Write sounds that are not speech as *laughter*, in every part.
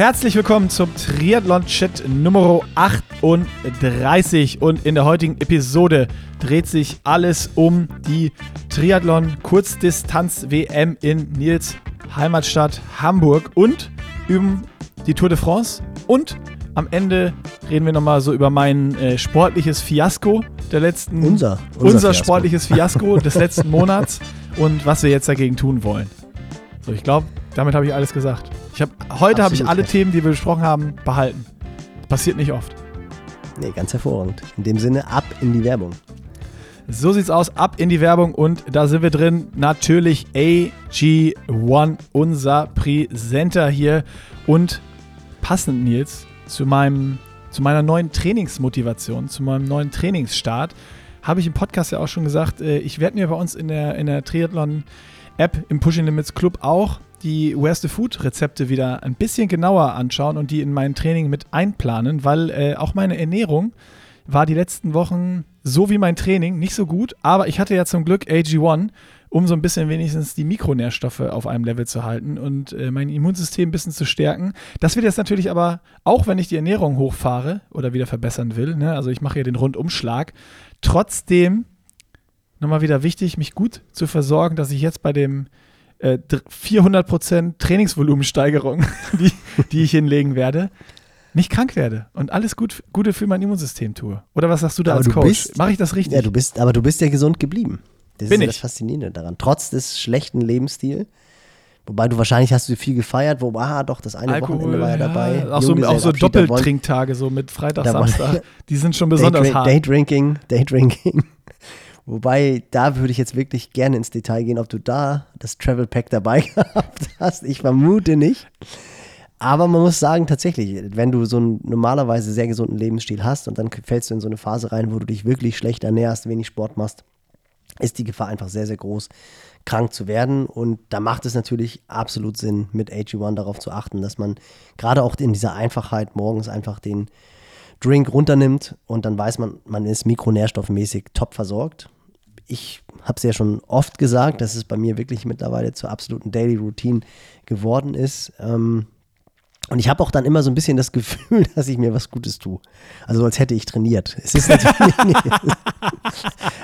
Herzlich willkommen zum Triathlon-Chat Nummer 38 und in der heutigen Episode dreht sich alles um die Triathlon-Kurzdistanz-WM in Nils Heimatstadt Hamburg und um die Tour de France und am Ende reden wir nochmal so über mein äh, sportliches Fiasko der letzten. Unser. Unser, unser sportliches Fiasko des letzten *laughs* Monats und was wir jetzt dagegen tun wollen. So, ich glaube, damit habe ich alles gesagt. Ich hab, heute habe ich alle recht. Themen, die wir besprochen haben, behalten. Passiert nicht oft. Nee, ganz hervorragend. In dem Sinne, ab in die Werbung. So sieht's aus, ab in die Werbung und da sind wir drin. Natürlich AG1, unser Präsenter hier. Und passend, Nils, zu, meinem, zu meiner neuen Trainingsmotivation, zu meinem neuen Trainingsstart, habe ich im Podcast ja auch schon gesagt, äh, ich werde mir bei uns in der, in der Triathlon-App im Pushing Limits Club auch die Where's the Food Rezepte wieder ein bisschen genauer anschauen und die in mein Training mit einplanen, weil äh, auch meine Ernährung war die letzten Wochen so wie mein Training nicht so gut, aber ich hatte ja zum Glück AG1, um so ein bisschen wenigstens die Mikronährstoffe auf einem Level zu halten und äh, mein Immunsystem ein bisschen zu stärken. Das wird jetzt natürlich aber, auch wenn ich die Ernährung hochfahre oder wieder verbessern will, ne, also ich mache hier den Rundumschlag, trotzdem nochmal wieder wichtig, mich gut zu versorgen, dass ich jetzt bei dem 400% äh, Trainingsvolumensteigerung, *laughs* die, die ich hinlegen werde, nicht krank werde und alles gut, Gute für mein Immunsystem tue. Oder was sagst du da aber als du Coach? Mache ich das richtig? Ja, du bist, aber du bist ja gesund geblieben. Das Bin ist ja das Faszinierende daran. Trotz des schlechten Lebensstils. Wobei du wahrscheinlich hast du viel gefeiert, wo ah, doch das eine Alkohol, Wochenende war ja dabei. Auch so, auch so Doppeltrinktage, so mit Freitag, Samstag. *laughs* Die sind schon besonders Day, hart. Daydrinking, Daydrinking. Wobei, da würde ich jetzt wirklich gerne ins Detail gehen, ob du da das Travel Pack dabei *laughs* gehabt hast. Ich vermute nicht. Aber man muss sagen, tatsächlich, wenn du so einen normalerweise sehr gesunden Lebensstil hast und dann fällst du in so eine Phase rein, wo du dich wirklich schlecht ernährst, wenig Sport machst, ist die Gefahr einfach sehr, sehr groß, krank zu werden. Und da macht es natürlich absolut Sinn, mit AG1 darauf zu achten, dass man gerade auch in dieser Einfachheit morgens einfach den Drink runternimmt und dann weiß man, man ist mikronährstoffmäßig top versorgt ich habe es ja schon oft gesagt, dass es bei mir wirklich mittlerweile zur absoluten Daily Routine geworden ist. Ähm, und ich habe auch dann immer so ein bisschen das *laughs* Gefühl, dass ich mir was Gutes tue. Also als hätte ich trainiert. Es ist natürlich, *laughs* nicht,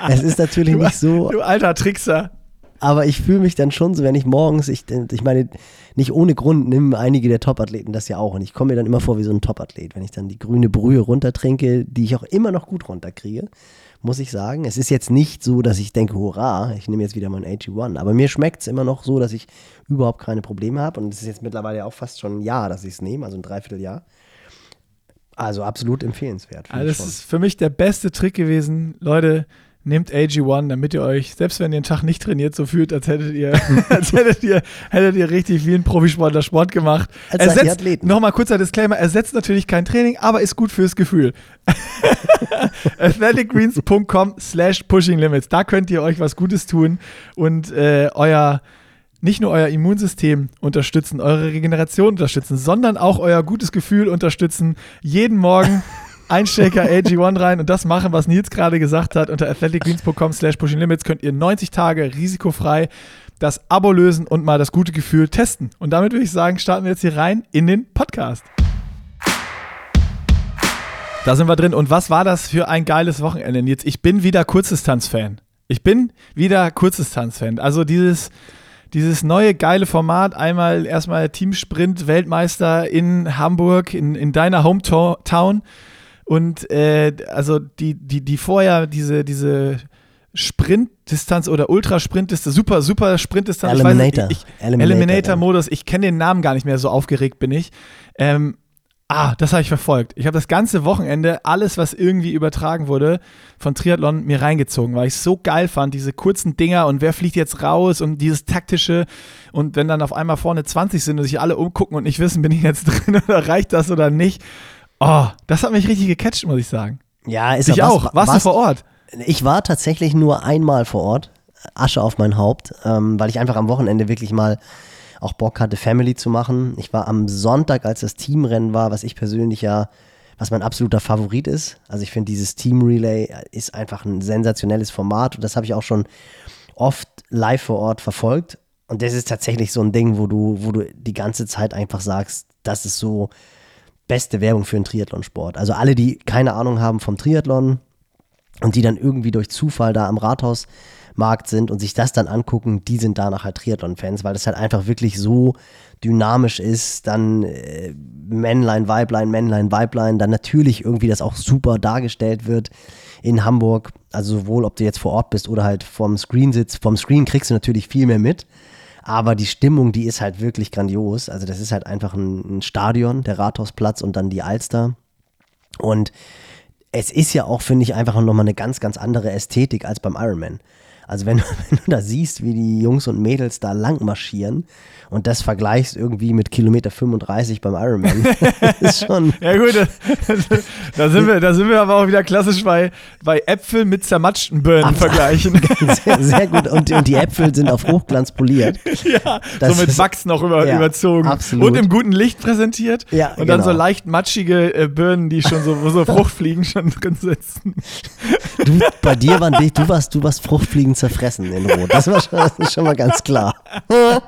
es ist natürlich du, nicht so. Du alter Trickser. Aber ich fühle mich dann schon so, wenn ich morgens, ich, ich meine, nicht ohne Grund nehmen einige der Topathleten das ja auch. Und ich komme mir dann immer vor wie so ein Topathlet, wenn ich dann die grüne Brühe runtertrinke, die ich auch immer noch gut runterkriege muss ich sagen. Es ist jetzt nicht so, dass ich denke, hurra, ich nehme jetzt wieder mein AG1. Aber mir schmeckt es immer noch so, dass ich überhaupt keine Probleme habe. Und es ist jetzt mittlerweile auch fast schon ein Jahr, dass ich es nehme, also ein Dreivierteljahr. Also absolut empfehlenswert. Also das ist für mich der beste Trick gewesen. Leute, nehmt AG1, damit ihr euch, selbst wenn ihr einen Tag nicht trainiert, so fühlt, als hättet ihr, *laughs* als hättet ihr, hättet ihr richtig wie ein Profisportler Sport gemacht. Als ersetzt, nochmal kurzer Disclaimer, ersetzt natürlich kein Training, aber ist gut fürs Gefühl. *laughs* athleticgreens.com slash pushing limits. Da könnt ihr euch was Gutes tun und äh, euer nicht nur euer Immunsystem unterstützen, eure Regeneration unterstützen, sondern auch euer gutes Gefühl unterstützen. Jeden Morgen Einstecker AG1 rein und das machen, was Nils gerade gesagt hat. Unter athleticgreens.com slash pushing limits könnt ihr 90 Tage risikofrei das Abo lösen und mal das gute Gefühl testen. Und damit würde ich sagen, starten wir jetzt hier rein in den Podcast. Da sind wir drin. Und was war das für ein geiles Wochenende, Nils? Ich bin wieder Kurzdistanz-Fan. Ich bin wieder Kurzdistanz-Fan. Also dieses, dieses neue geile Format, einmal erstmal Teamsprint Weltmeister in Hamburg, in, in deiner Hometown und äh, also die, die, die vorher diese, diese Sprintdistanz oder Ultrasprintdistanz, super, super Sprintdistanz. Eliminator. Ich, ich, Eliminator-Modus, ich kenne den Namen gar nicht mehr, so aufgeregt bin ich. Ähm, ah, das habe ich verfolgt. Ich habe das ganze Wochenende alles, was irgendwie übertragen wurde von Triathlon, mir reingezogen, weil ich es so geil fand, diese kurzen Dinger und wer fliegt jetzt raus und dieses taktische und wenn dann auf einmal vorne 20 sind und sich alle umgucken und nicht wissen, bin ich jetzt *laughs* drin oder reicht das oder nicht. Oh, das hat mich richtig gecatcht, muss ich sagen. Ja, ist ich auch. Warst du vor Ort? Ich war tatsächlich nur einmal vor Ort. Asche auf mein Haupt, ähm, weil ich einfach am Wochenende wirklich mal auch Bock hatte, Family zu machen. Ich war am Sonntag, als das Teamrennen war, was ich persönlich ja, was mein absoluter Favorit ist. Also ich finde, dieses Team Relay ist einfach ein sensationelles Format und das habe ich auch schon oft live vor Ort verfolgt. Und das ist tatsächlich so ein Ding, wo du, wo du die ganze Zeit einfach sagst, das ist so beste Werbung für einen Triathlonsport. Also alle, die keine Ahnung haben vom Triathlon und die dann irgendwie durch Zufall da am Rathausmarkt sind und sich das dann angucken, die sind danach halt Triathlon-Fans, weil das halt einfach wirklich so dynamisch ist, dann äh, Männlein, Weiblein, Männlein, Weiblein, dann natürlich irgendwie das auch super dargestellt wird in Hamburg. Also sowohl, ob du jetzt vor Ort bist oder halt vom Screen sitzt. Vom Screen kriegst du natürlich viel mehr mit. Aber die Stimmung, die ist halt wirklich grandios. Also das ist halt einfach ein, ein Stadion, der Rathausplatz und dann die Alster. Und es ist ja auch, finde ich, einfach nochmal eine ganz, ganz andere Ästhetik als beim Ironman. Also wenn, *laughs* wenn, du da siehst, wie die Jungs und Mädels da lang marschieren und das vergleichst irgendwie mit Kilometer 35 beim Ironman, *laughs* ist schon. *laughs* Ja gut, da, sind wir, da sind wir aber auch wieder klassisch bei, bei Äpfeln mit zermatschten Birnen vergleichen. Sehr, sehr, gut. Und, und, die Äpfel sind auf Hochglanz poliert. Ja, das so mit Wachs noch über, ja, überzogen. Absolut. Und im guten Licht präsentiert. Ja, und dann genau. so leicht matschige äh, Birnen, die schon so, wo so Fruchtfliegen schon drin sitzen. Du, bei dir waren du warst, du warst Fruchtfliegen zerfressen in Rot. Das war schon, das ist schon mal ganz klar. *laughs*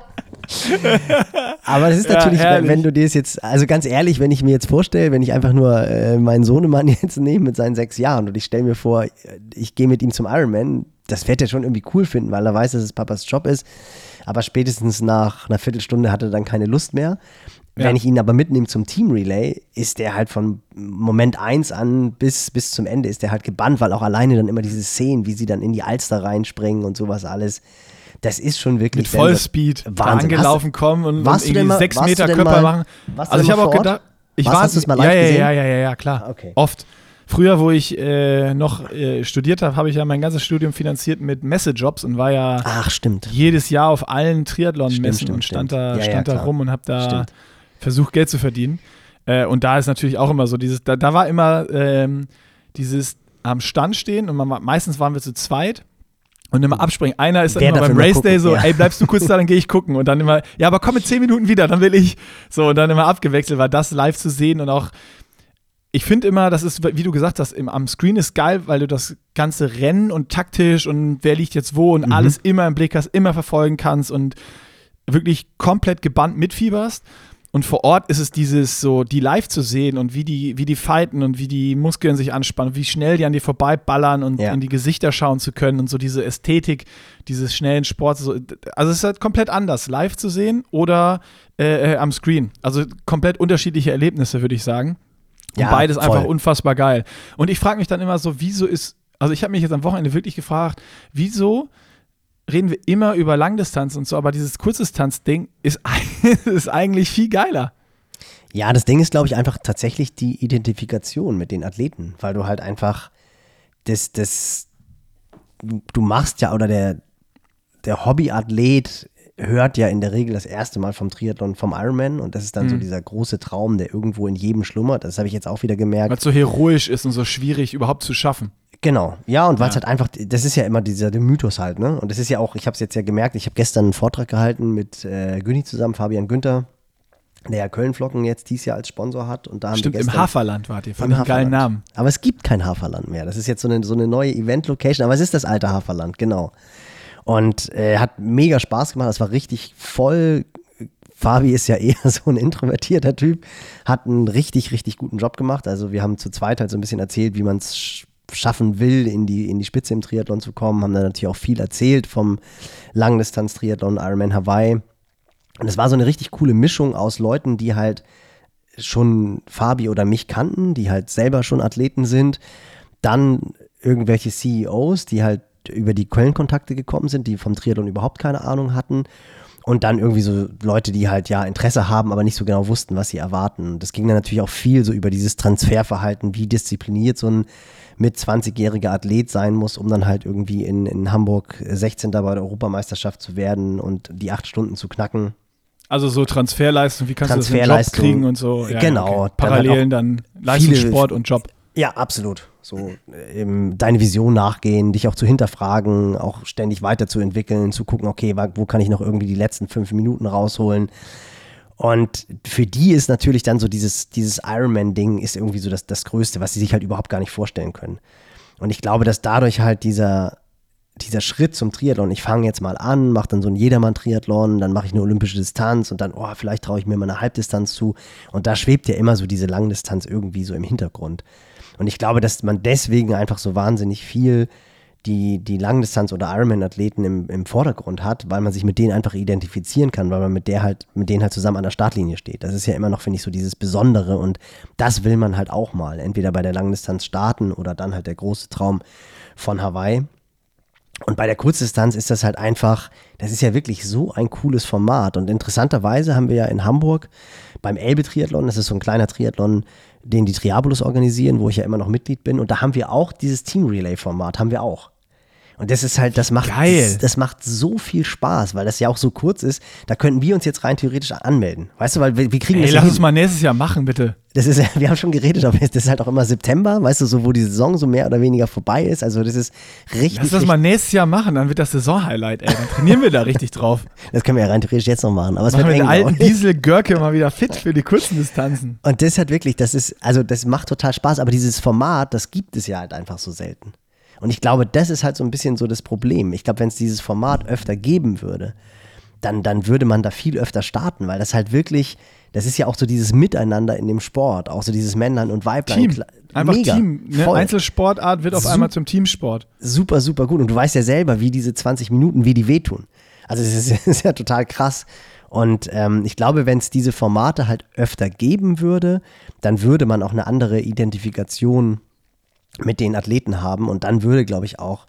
Aber es ist natürlich, ja, wenn, wenn, du dir es jetzt, also ganz ehrlich, wenn ich mir jetzt vorstelle, wenn ich einfach nur äh, meinen Sohnemann *laughs* jetzt nehme mit seinen sechs Jahren und ich stelle mir vor, ich gehe mit ihm zum Ironman, das wird er schon irgendwie cool finden, weil er weiß, dass es Papas Job ist. Aber spätestens nach einer Viertelstunde hat er dann keine Lust mehr. Ja. Wenn ich ihn aber mitnehme zum Team Relay, ist der halt von Moment 1 an bis, bis zum Ende ist der halt gebannt, weil auch alleine dann immer diese Szenen, wie sie dann in die Alster reinspringen und sowas alles, das ist schon wirklich mit Vollspeed Wahnsinn. angelaufen kommen und, und irgendwie mal, sechs Meter Körper mal, machen. Also ich habe auch gedacht, ich war hast mal live ja, gesehen? ja, ja, ja, ja, klar. Okay. Oft. Früher, wo ich äh, noch äh, studiert habe, habe ich ja mein ganzes Studium finanziert mit Messejobs und war ja Ach, jedes Jahr auf allen Triathlon-Messen und stand da, ja, stand ja, da rum und habe da stimmt versucht, Geld zu verdienen. Äh, und da ist natürlich auch immer so dieses, da, da war immer ähm, dieses am Stand stehen und man, meistens waren wir zu zweit und immer abspringen. Einer ist dann immer beim Race Day so, ja. ey, bleibst du kurz da, dann gehe ich gucken. Und dann immer, ja, aber komm in zehn Minuten wieder, dann will ich. So, und dann immer abgewechselt, war das live zu sehen und auch, ich finde immer, das ist, wie du gesagt hast, im, am Screen ist geil, weil du das ganze Rennen und taktisch und wer liegt jetzt wo und mhm. alles immer im Blick hast, immer verfolgen kannst und wirklich komplett gebannt mitfieberst. Und vor Ort ist es dieses so, die live zu sehen und wie die, wie die fighten und wie die Muskeln sich anspannen, wie schnell die an dir vorbeiballern und ja. in die Gesichter schauen zu können und so diese Ästhetik dieses schnellen Sports. So, also es ist halt komplett anders, live zu sehen oder äh, äh, am Screen. Also komplett unterschiedliche Erlebnisse, würde ich sagen. Und ja, beides voll. einfach unfassbar geil. Und ich frage mich dann immer so, wieso ist, also ich habe mich jetzt am Wochenende wirklich gefragt, wieso reden wir immer über Langdistanz und so, aber dieses Kurzdistanz-Ding ist, *laughs* ist eigentlich viel geiler. Ja, das Ding ist, glaube ich, einfach tatsächlich die Identifikation mit den Athleten, weil du halt einfach das, das, du machst ja, oder der, der Hobbyathlet hört ja in der Regel das erste Mal vom Triathlon, vom Ironman und das ist dann mhm. so dieser große Traum, der irgendwo in jedem schlummert. Das habe ich jetzt auch wieder gemerkt. Weil es so heroisch ist und so schwierig überhaupt zu schaffen. Genau, ja, und weil es ja. halt einfach, das ist ja immer dieser der Mythos halt, ne? Und das ist ja auch, ich habe es jetzt ja gemerkt, ich habe gestern einen Vortrag gehalten mit äh, Günni zusammen, Fabian Günther, der ja Kölnflocken jetzt dieses Jahr als Sponsor hat. Und da Stimmt, im Haferland wart ihr, fand ich einen geilen Namen. Aber es gibt kein Haferland mehr. Das ist jetzt so eine, so eine neue Event-Location, aber es ist das alte Haferland, genau. Und äh, hat mega Spaß gemacht, es war richtig voll. Fabi ist ja *laughs* eher so ein introvertierter Typ, hat einen richtig, richtig guten Job gemacht. Also wir haben zu zweit halt so ein bisschen erzählt, wie man es schaffen will, in die, in die Spitze im Triathlon zu kommen. Haben dann natürlich auch viel erzählt vom Langdistanz-Triathlon Ironman Hawaii. Und es war so eine richtig coole Mischung aus Leuten, die halt schon Fabi oder mich kannten, die halt selber schon Athleten sind. Dann irgendwelche CEOs, die halt über die Köln-Kontakte gekommen sind, die vom Triathlon überhaupt keine Ahnung hatten. Und dann irgendwie so Leute, die halt ja Interesse haben, aber nicht so genau wussten, was sie erwarten. Das ging dann natürlich auch viel so über dieses Transferverhalten, wie diszipliniert so ein mit 20-jähriger Athlet sein muss, um dann halt irgendwie in, in Hamburg 16. bei der Europameisterschaft zu werden und die acht Stunden zu knacken. Also so Transferleistung, wie kannst du das in Job kriegen und so. Ja, genau. Okay. Parallelen dann, dann Leistungssport und Job. Ja, absolut. So ähm, deine Vision nachgehen, dich auch zu hinterfragen, auch ständig weiterzuentwickeln, zu gucken, okay, wo kann ich noch irgendwie die letzten fünf Minuten rausholen. Und für die ist natürlich dann so dieses, dieses Ironman-Ding ist irgendwie so das, das Größte, was sie sich halt überhaupt gar nicht vorstellen können. Und ich glaube, dass dadurch halt dieser, dieser Schritt zum Triathlon, ich fange jetzt mal an, mache dann so ein Jedermann-Triathlon, dann mache ich eine olympische Distanz und dann, oh, vielleicht traue ich mir mal eine Halbdistanz zu. Und da schwebt ja immer so diese Langdistanz irgendwie so im Hintergrund. Und ich glaube, dass man deswegen einfach so wahnsinnig viel die, die Langdistanz- oder Ironman-Athleten im, im Vordergrund hat, weil man sich mit denen einfach identifizieren kann, weil man mit der halt, mit denen halt zusammen an der Startlinie steht. Das ist ja immer noch, finde ich, so dieses Besondere und das will man halt auch mal. Entweder bei der Langdistanz starten oder dann halt der große Traum von Hawaii. Und bei der Kurzdistanz ist das halt einfach, das ist ja wirklich so ein cooles Format. Und interessanterweise haben wir ja in Hamburg beim Elbe-Triathlon, das ist so ein kleiner Triathlon, den die Triabolus organisieren, wo ich ja immer noch Mitglied bin. Und da haben wir auch dieses Team-Relay-Format, haben wir auch. Und das ist halt, das macht, das, das, macht so viel Spaß, weil das ja auch so kurz ist. Da könnten wir uns jetzt rein theoretisch anmelden. Weißt du, weil wir, wir kriegen Ey, das. lass ja uns mal nächstes Jahr machen, bitte. Das ist, *laughs* wir haben schon geredet, aber das ist halt auch immer September, weißt du, so wo die Saison so mehr oder weniger vorbei ist. Also das ist richtig. Lass das mal nächstes Jahr machen, dann wird das Saison-Highlight, ey. Dann trainieren wir da richtig drauf. *laughs* Das können wir ja rein theoretisch jetzt noch machen. Aber es machen wird wir den alten *laughs* Diesel Görke mal wieder fit für die kurzen Distanzen. Und das hat wirklich, das ist, also das macht total Spaß, aber dieses Format, das gibt es ja halt einfach so selten. Und ich glaube, das ist halt so ein bisschen so das Problem. Ich glaube, wenn es dieses Format öfter geben würde, dann, dann würde man da viel öfter starten, weil das halt wirklich, das ist ja auch so dieses Miteinander in dem Sport, auch so dieses Männlein und Weiblein. Team. Einfach Mega, Team. Ne? voll. Einzelsportart wird auf Sup- einmal zum Teamsport. Super, super gut. Und du weißt ja selber, wie diese 20 Minuten, wie die wehtun. Also das ist, *laughs* ist ja total krass. Und ähm, ich glaube, wenn es diese Formate halt öfter geben würde, dann würde man auch eine andere Identifikation mit den Athleten haben und dann würde, glaube ich, auch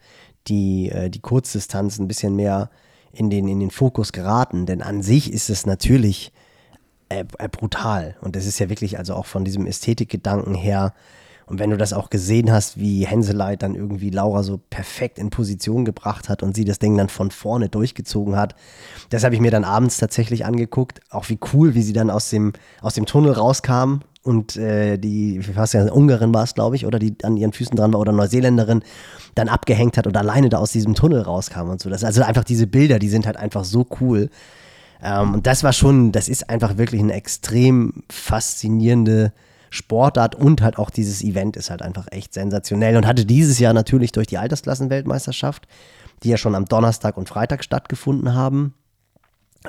die, äh, die Kurzdistanz ein bisschen mehr in den, in den Fokus geraten. Denn an sich ist es natürlich äh, äh, brutal. Und das ist ja wirklich also auch von diesem Ästhetikgedanken her. Und wenn du das auch gesehen hast, wie Henseleit dann irgendwie Laura so perfekt in Position gebracht hat und sie das Ding dann von vorne durchgezogen hat, das habe ich mir dann abends tatsächlich angeguckt. Auch wie cool, wie sie dann aus dem, aus dem Tunnel rauskam und äh, die, weiß ja, Ungarin war es, glaube ich, oder die an ihren Füßen dran war oder Neuseeländerin dann abgehängt hat und alleine da aus diesem Tunnel rauskam und so. Das, also einfach diese Bilder, die sind halt einfach so cool. Ähm, und das war schon, das ist einfach wirklich eine extrem faszinierende Sportart und halt auch dieses Event ist halt einfach echt sensationell und hatte dieses Jahr natürlich durch die Altersklassenweltmeisterschaft, die ja schon am Donnerstag und Freitag stattgefunden haben,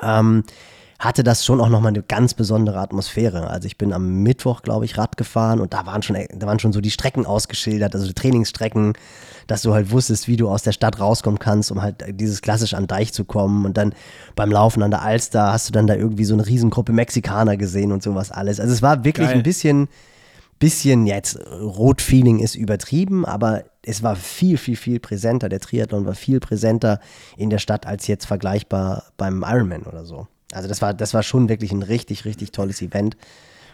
ähm, hatte das schon auch nochmal eine ganz besondere Atmosphäre. Also ich bin am Mittwoch, glaube ich, Rad gefahren und da waren schon, da waren schon so die Strecken ausgeschildert, also die Trainingsstrecken, dass du halt wusstest, wie du aus der Stadt rauskommen kannst, um halt dieses klassisch an Deich zu kommen. Und dann beim Laufen an der Alster hast du dann da irgendwie so eine Riesengruppe Mexikaner gesehen und sowas alles. Also es war wirklich Geil. ein bisschen, bisschen jetzt Rot-Feeling ist übertrieben, aber es war viel, viel, viel präsenter. Der Triathlon war viel präsenter in der Stadt als jetzt vergleichbar beim Ironman oder so. Also das war, das war schon wirklich ein richtig, richtig tolles Event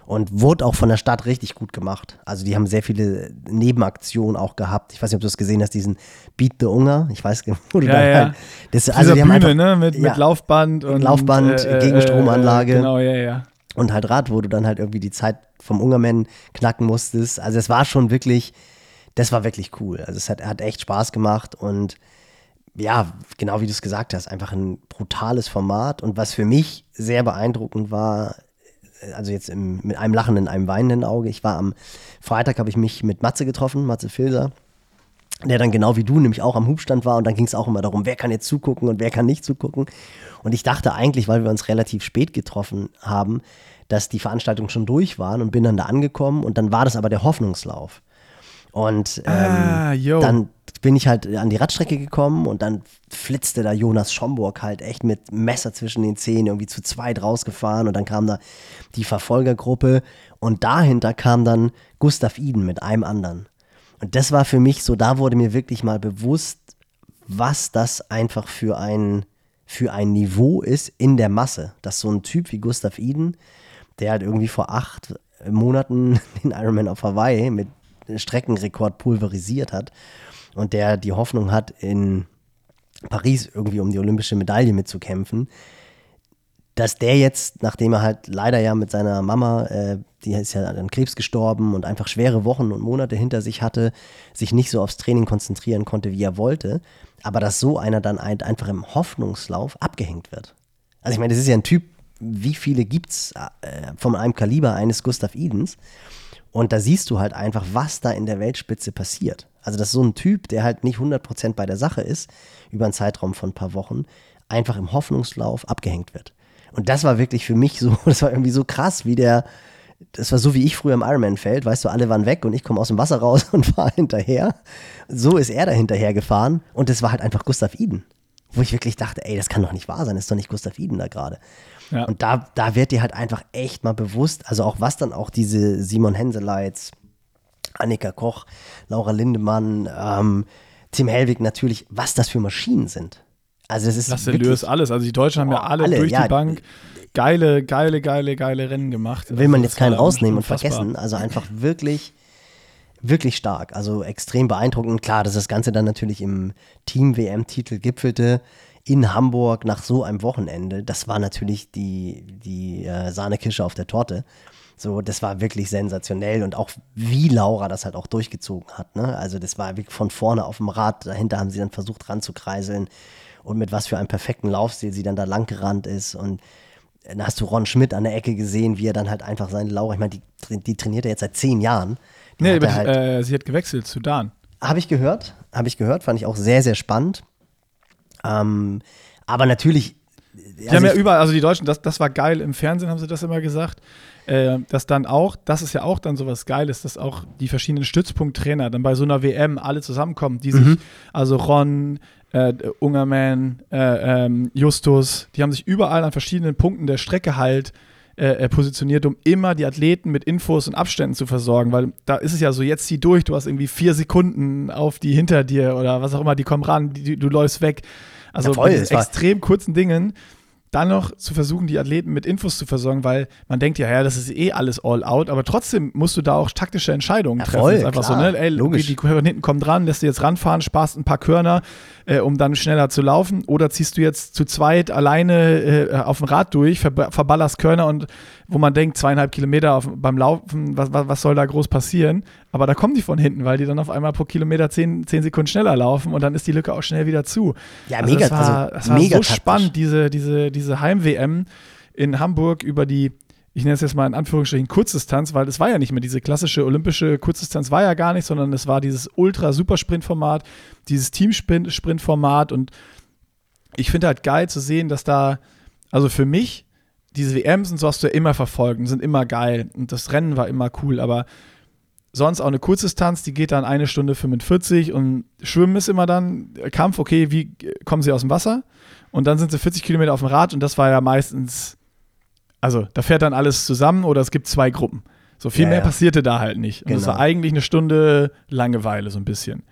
und wurde auch von der Stadt richtig gut gemacht. Also die haben sehr viele Nebenaktionen auch gehabt. Ich weiß nicht, ob du das gesehen hast, diesen Beat the Unger. Ich weiß, *laughs* wo du Ja, da ja. halt, das, also die Bühne, einfach, ne? Mit, ja, mit Laufband und Laufband, äh, äh, Gegenstromanlage. Äh, genau, ja, ja. und halt Rad, wo du dann halt irgendwie die Zeit vom Ungerman knacken musstest. Also es war schon wirklich, das war wirklich cool. Also es hat, hat echt Spaß gemacht und ja, genau wie du es gesagt hast, einfach ein brutales Format. Und was für mich sehr beeindruckend war, also jetzt im, mit einem lachenden, einem weinenden Auge, ich war am Freitag, habe ich mich mit Matze getroffen, Matze Filser, der dann genau wie du nämlich auch am Hubstand war und dann ging es auch immer darum, wer kann jetzt zugucken und wer kann nicht zugucken. Und ich dachte eigentlich, weil wir uns relativ spät getroffen haben, dass die Veranstaltungen schon durch waren und bin dann da angekommen und dann war das aber der Hoffnungslauf. Und ähm, Ah, dann bin ich halt an die Radstrecke gekommen und dann flitzte da Jonas Schomburg halt echt mit Messer zwischen den Zähnen irgendwie zu zweit rausgefahren und dann kam da die Verfolgergruppe und dahinter kam dann Gustav Iden mit einem anderen. Und das war für mich so, da wurde mir wirklich mal bewusst, was das einfach für ein, für ein Niveau ist in der Masse. Dass so ein Typ wie Gustav Iden, der halt irgendwie vor acht Monaten *laughs* den Ironman auf Hawaii mit Streckenrekord pulverisiert hat und der die Hoffnung hat, in Paris irgendwie um die olympische Medaille mitzukämpfen, dass der jetzt, nachdem er halt leider ja mit seiner Mama, äh, die ist ja an Krebs gestorben und einfach schwere Wochen und Monate hinter sich hatte, sich nicht so aufs Training konzentrieren konnte, wie er wollte, aber dass so einer dann ein, einfach im Hoffnungslauf abgehängt wird. Also ich meine, das ist ja ein Typ, wie viele gibt es äh, von einem Kaliber eines Gustav Idens? Und da siehst du halt einfach, was da in der Weltspitze passiert. Also, dass so ein Typ, der halt nicht 100% bei der Sache ist, über einen Zeitraum von ein paar Wochen, einfach im Hoffnungslauf abgehängt wird. Und das war wirklich für mich so, *laughs* das war irgendwie so krass, wie der, das war so wie ich früher im Ironman-Feld, weißt du, alle waren weg und ich komme aus dem Wasser raus *laughs* und fahre hinterher. So ist er da hinterher gefahren und das war halt einfach Gustav Iden. Wo ich wirklich dachte, ey, das kann doch nicht wahr sein, das ist doch nicht Gustav Iden da gerade. Ja. Und da, da wird dir halt einfach echt mal bewusst, also auch was dann auch diese Simon Henseleits, Annika Koch, Laura Lindemann, ähm, Tim Hellwig natürlich, was das für Maschinen sind. Also das ist Lasse Lewis, alles. Also die Deutschen haben oh, ja alle, alle durch ja, die Bank geile, geile, geile, geile Rennen gemacht. Will man also jetzt keinen rausnehmen und vergessen. Also einfach wirklich, wirklich stark. Also extrem beeindruckend. Klar, dass das Ganze dann natürlich im Team-WM-Titel gipfelte in Hamburg nach so einem Wochenende. Das war natürlich die, die äh, Sahnekirsche auf der Torte. So, das war wirklich sensationell und auch wie Laura das halt auch durchgezogen hat. Ne? Also das war wirklich von vorne auf dem Rad, dahinter haben sie dann versucht ranzukreiseln und mit was für einem perfekten Laufstil sie dann da lang gerannt ist und dann hast du Ron Schmidt an der Ecke gesehen, wie er dann halt einfach seine Laura, ich meine, die, die trainiert er jetzt seit zehn Jahren. Die nee, aber halt, äh, sie hat gewechselt zu Dan. Habe ich gehört, habe ich gehört, fand ich auch sehr, sehr spannend. Ähm, aber natürlich. Die also haben ja überall, also die Deutschen, das, das war geil, im Fernsehen haben sie das immer gesagt, äh, dass dann auch, das ist ja auch dann sowas Geiles, dass auch die verschiedenen Stützpunkttrainer dann bei so einer WM alle zusammenkommen, die sich, mhm. also Ron, äh, Ungerman, äh, ähm, Justus, die haben sich überall an verschiedenen Punkten der Strecke halt äh, äh, positioniert, um immer die Athleten mit Infos und Abständen zu versorgen, weil da ist es ja so, jetzt zieh durch, du hast irgendwie vier Sekunden auf die hinter dir oder was auch immer, die kommen ran, die, du läufst weg. Also ja, voll, bei extrem kurzen Dingen dann noch zu versuchen, die Athleten mit Infos zu versorgen, weil man denkt ja, ja, das ist eh alles all out, aber trotzdem musst du da auch taktische Entscheidungen ja, treffen. Voll, ist einfach klar, so, ne? Ey, logisch. die Körner hinten kommen dran, lässt du jetzt ranfahren, sparst ein paar Körner, äh, um dann schneller zu laufen, oder ziehst du jetzt zu zweit alleine äh, auf dem Rad durch, ver verballerst Körner und wo man denkt, zweieinhalb Kilometer auf, beim Laufen, was, was, was soll da groß passieren? Aber da kommen die von hinten, weil die dann auf einmal pro Kilometer zehn, zehn Sekunden schneller laufen und dann ist die Lücke auch schnell wieder zu. Ja, also mega. Das war, also, das war mega so taktisch. spannend, diese, diese, diese Heim-WM in Hamburg über die ich nenne es jetzt mal in Anführungsstrichen Kurzdistanz, weil es war ja nicht mehr diese klassische olympische Kurzdistanz, war ja gar nicht, sondern es war dieses Ultra-Supersprint-Format, dieses Teamsprint-Format und ich finde halt geil zu sehen, dass da, also für mich diese WMs und so hast du ja immer verfolgt sind immer geil und das Rennen war immer cool, aber sonst auch eine Kurzdistanz, die geht dann eine Stunde 45 und Schwimmen ist immer dann Kampf, okay, wie kommen sie aus dem Wasser? Und dann sind sie 40 Kilometer auf dem Rad und das war ja meistens, also da fährt dann alles zusammen oder es gibt zwei Gruppen. So viel ja, mehr ja. passierte da halt nicht. Und es war genau. eigentlich eine Stunde Langeweile so ein bisschen.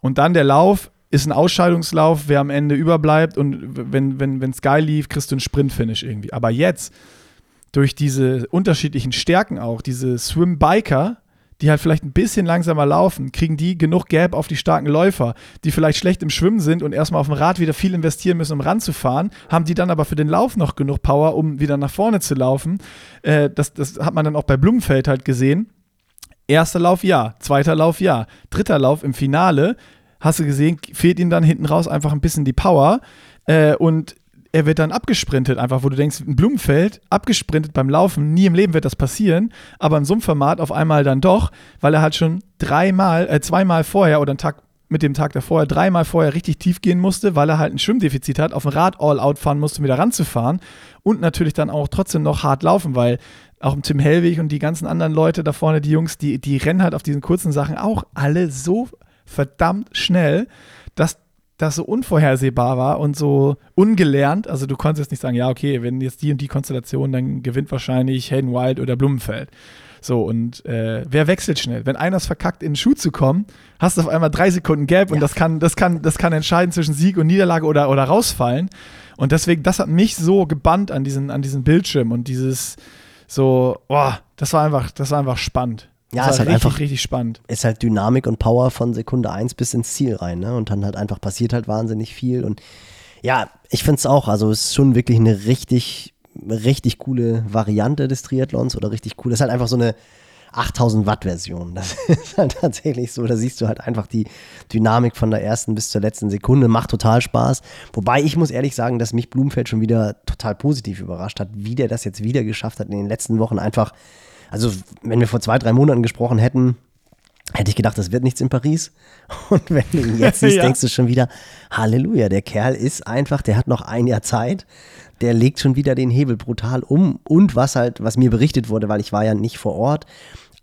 Und dann der Lauf ist ein Ausscheidungslauf, wer am Ende überbleibt und wenn es wenn, geil lief, kriegst du einen Sprint-Finish irgendwie. Aber jetzt, durch diese unterschiedlichen Stärken auch, diese Swim-Biker, die halt vielleicht ein bisschen langsamer laufen, kriegen die genug Gap auf die starken Läufer, die vielleicht schlecht im Schwimmen sind und erstmal auf dem Rad wieder viel investieren müssen, um ranzufahren, haben die dann aber für den Lauf noch genug Power, um wieder nach vorne zu laufen. Äh, das, das hat man dann auch bei Blumenfeld halt gesehen. Erster Lauf ja, zweiter Lauf ja, dritter Lauf im Finale hast du gesehen, fehlt ihm dann hinten raus einfach ein bisschen die Power. Äh, und er wird dann abgesprintet, einfach, wo du denkst, ein Blumenfeld, abgesprintet beim Laufen, nie im Leben wird das passieren, aber in so einem Format auf einmal dann doch, weil er halt schon dreimal, äh, zweimal vorher oder einen Tag mit dem Tag davor, dreimal vorher richtig tief gehen musste, weil er halt ein Schwimmdefizit hat, auf dem Rad all out fahren musste, um wieder ranzufahren und natürlich dann auch trotzdem noch hart laufen, weil auch Tim Hellwig und die ganzen anderen Leute da vorne, die Jungs, die, die rennen halt auf diesen kurzen Sachen auch alle so verdammt schnell, dass das so unvorhersehbar war und so ungelernt. Also du konntest jetzt nicht sagen, ja, okay, wenn jetzt die und die Konstellation, dann gewinnt wahrscheinlich Hayden Wild oder Blumenfeld. So, und äh, wer wechselt schnell? Wenn einer es verkackt, in den Schuh zu kommen, hast du auf einmal drei Sekunden Gap ja. und das kann, das kann, das kann entscheiden zwischen Sieg und Niederlage oder, oder rausfallen. Und deswegen, das hat mich so gebannt an diesen, an diesen Bildschirm und dieses so, boah, das war einfach, das war einfach spannend. Ja, ist halt richtig, einfach richtig spannend. Ist halt Dynamik und Power von Sekunde 1 bis ins Ziel rein, ne? Und dann halt einfach passiert halt wahnsinnig viel. Und ja, ich finde es auch, also es ist schon wirklich eine richtig, richtig coole Variante des Triathlons oder richtig cool. Das ist halt einfach so eine 8000 Watt Version. Das *laughs* ist halt tatsächlich so. Da siehst du halt einfach die Dynamik von der ersten bis zur letzten Sekunde. Macht total Spaß. Wobei ich muss ehrlich sagen, dass mich Blumfeld schon wieder total positiv überrascht hat, wie der das jetzt wieder geschafft hat in den letzten Wochen einfach Also, wenn wir vor zwei, drei Monaten gesprochen hätten, hätte ich gedacht, das wird nichts in Paris. *laughs* Und wenn du ihn jetzt siehst, *laughs* ja. denkst du schon wieder, Halleluja, der Kerl ist einfach, der hat noch ein Jahr Zeit. Der legt schon wieder den Hebel brutal um. Und was halt, was mir berichtet wurde, weil ich war ja nicht vor Ort,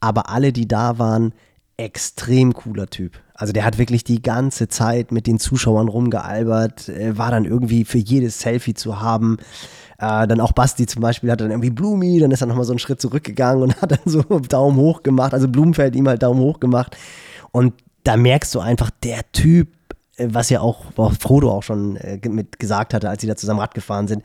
aber alle, die da waren, extrem cooler Typ. Also der hat wirklich die ganze Zeit mit den Zuschauern rumgealbert, war dann irgendwie für jedes Selfie zu haben. Äh, dann auch Basti zum Beispiel hat dann irgendwie Blumi, dann ist er nochmal so einen Schritt zurückgegangen und *laughs* hat dann so Daumen hoch gemacht. Also Blumenfeld ihm halt Daumen hoch gemacht. Und da merkst du einfach, der Typ, äh, was ja auch, auch Frodo auch schon äh, mit gesagt hatte, als sie da zusammen Rad gefahren sind,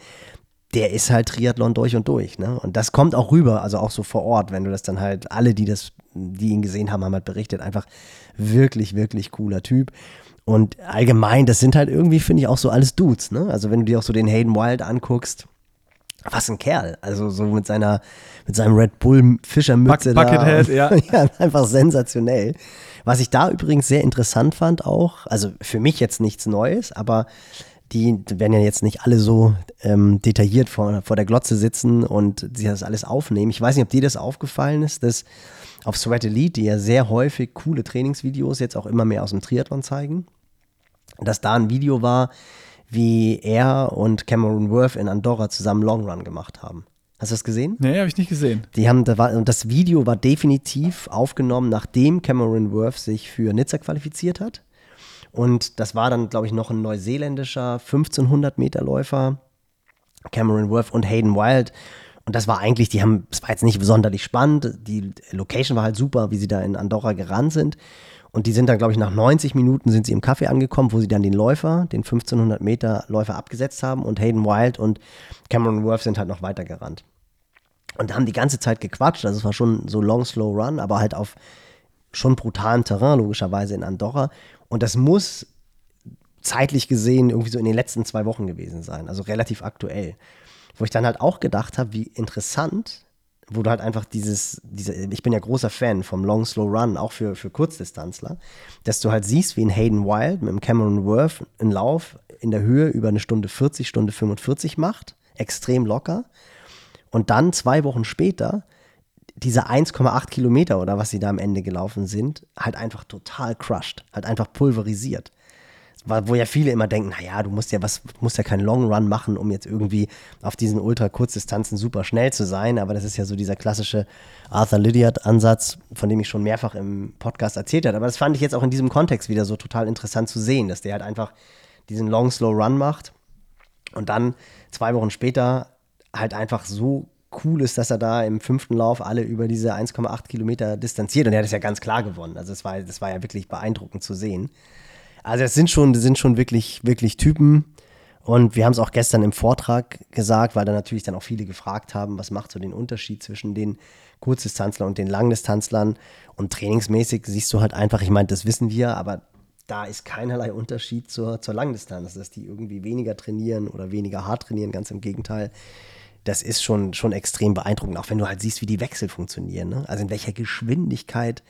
der ist halt Triathlon durch und durch. Ne? Und das kommt auch rüber, also auch so vor Ort, wenn du das dann halt, alle, die das, die ihn gesehen haben, haben halt berichtet, einfach wirklich, wirklich cooler Typ. Und allgemein, das sind halt irgendwie, finde ich, auch so alles Dudes, ne? Also wenn du dir auch so den Hayden Wild anguckst, was ein Kerl. Also so mit seiner, mit seinem Red Bull Fischermütze Buck, Buckethead, ja. *laughs* ja. Einfach sensationell. Was ich da übrigens sehr interessant fand auch, also für mich jetzt nichts Neues, aber die werden ja jetzt nicht alle so ähm, detailliert vor, vor der Glotze sitzen und sich das alles aufnehmen. Ich weiß nicht, ob dir das aufgefallen ist, dass auf Sweat Elite, die ja sehr häufig coole Trainingsvideos jetzt auch immer mehr aus dem Triathlon zeigen, dass da ein Video war, wie er und Cameron Worth in Andorra zusammen Long Run gemacht haben. Hast du das gesehen? Nee, habe ich nicht gesehen. Die haben, da war, und das Video war definitiv aufgenommen, nachdem Cameron Worth sich für Nizza qualifiziert hat. Und das war dann, glaube ich, noch ein neuseeländischer 1500 Meter Läufer, Cameron Worth und Hayden Wild. Und das war eigentlich, die haben, es war jetzt nicht sonderlich spannend. Die Location war halt super, wie sie da in Andorra gerannt sind. Und die sind dann, glaube ich, nach 90 Minuten sind sie im Café angekommen, wo sie dann den Läufer, den 1500 Meter Läufer abgesetzt haben. Und Hayden Wild und Cameron Worth sind halt noch weiter gerannt. Und haben die ganze Zeit gequatscht. Also es war schon so Long, Slow Run, aber halt auf schon brutalen Terrain, logischerweise in Andorra. Und das muss zeitlich gesehen irgendwie so in den letzten zwei Wochen gewesen sein, also relativ aktuell. Wo ich dann halt auch gedacht habe, wie interessant, wo du halt einfach dieses, diese, ich bin ja großer Fan vom Long Slow Run, auch für, für Kurzdistanzler, dass du halt siehst, wie ein Hayden Wild mit dem Cameron Worth einen Lauf in der Höhe über eine Stunde 40, Stunde 45 macht, extrem locker. Und dann zwei Wochen später diese 1,8 Kilometer oder was sie da am Ende gelaufen sind, halt einfach total crushed, halt einfach pulverisiert. Wo ja viele immer denken, naja, du musst ja was, musst ja keinen Long Run machen, um jetzt irgendwie auf diesen ultra-kurzdistanzen super schnell zu sein. Aber das ist ja so dieser klassische Arthur Lydiard-Ansatz, von dem ich schon mehrfach im Podcast erzählt habe. Aber das fand ich jetzt auch in diesem Kontext wieder so total interessant zu sehen, dass der halt einfach diesen Long, Slow Run macht und dann zwei Wochen später halt einfach so cool ist, dass er da im fünften Lauf alle über diese 1,8 Kilometer distanziert. Und er hat es ja ganz klar gewonnen. Also das war, das war ja wirklich beeindruckend zu sehen. Also das sind schon, sind schon wirklich, wirklich Typen. Und wir haben es auch gestern im Vortrag gesagt, weil da natürlich dann auch viele gefragt haben, was macht so den Unterschied zwischen den Kurzdistanzlern und den Langdistanzlern. Und trainingsmäßig siehst du halt einfach, ich meine, das wissen wir, aber da ist keinerlei Unterschied zur, zur Langdistanz, dass die irgendwie weniger trainieren oder weniger hart trainieren, ganz im Gegenteil das ist schon, schon extrem beeindruckend, auch wenn du halt siehst, wie die Wechsel funktionieren. Ne? Also in welcher Geschwindigkeit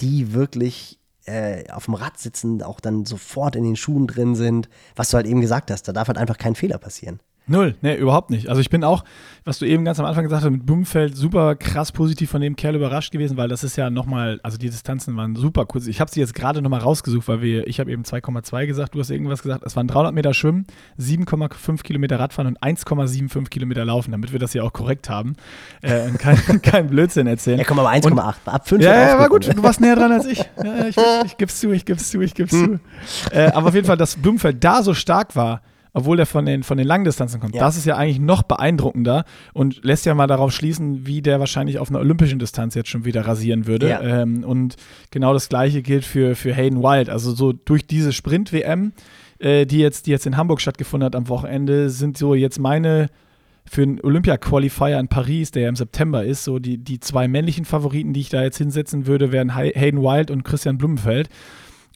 die wirklich äh, auf dem Rad sitzen, auch dann sofort in den Schuhen drin sind. Was du halt eben gesagt hast, da darf halt einfach kein Fehler passieren. Null, nee, überhaupt nicht. Also ich bin auch, was du eben ganz am Anfang gesagt hast, mit Blumenfeld super krass positiv von dem Kerl überrascht gewesen, weil das ist ja nochmal, also die Distanzen waren super kurz. Ich habe sie jetzt gerade nochmal rausgesucht, weil wir, ich habe eben 2,2 gesagt, du hast irgendwas gesagt, es waren 300 Meter Schwimmen, 7,5 Kilometer Radfahren und 1,75 Kilometer Laufen, damit wir das ja auch korrekt haben äh, und kein, *laughs* kein Blödsinn erzählen. Ja, komm mal, 1,8, ab 5 Ja, ja, war gut, du warst näher dran als ich. Ja, ich, ich, ich gib's zu, ich gib's zu, ich gib's hm. zu. Äh, aber auf jeden Fall, dass Blumenfeld da so stark war, obwohl der von den, von den Langdistanzen kommt. Ja. Das ist ja eigentlich noch beeindruckender und lässt ja mal darauf schließen, wie der wahrscheinlich auf einer olympischen Distanz jetzt schon wieder rasieren würde. Ja. Ähm, und genau das Gleiche gilt für, für Hayden Wild. Also so durch diese Sprint-WM, äh, die, jetzt, die jetzt in Hamburg stattgefunden hat am Wochenende, sind so jetzt meine für den Olympia-Qualifier in Paris, der ja im September ist, so die, die zwei männlichen Favoriten, die ich da jetzt hinsetzen würde, wären Hayden Wild und Christian Blumenfeld.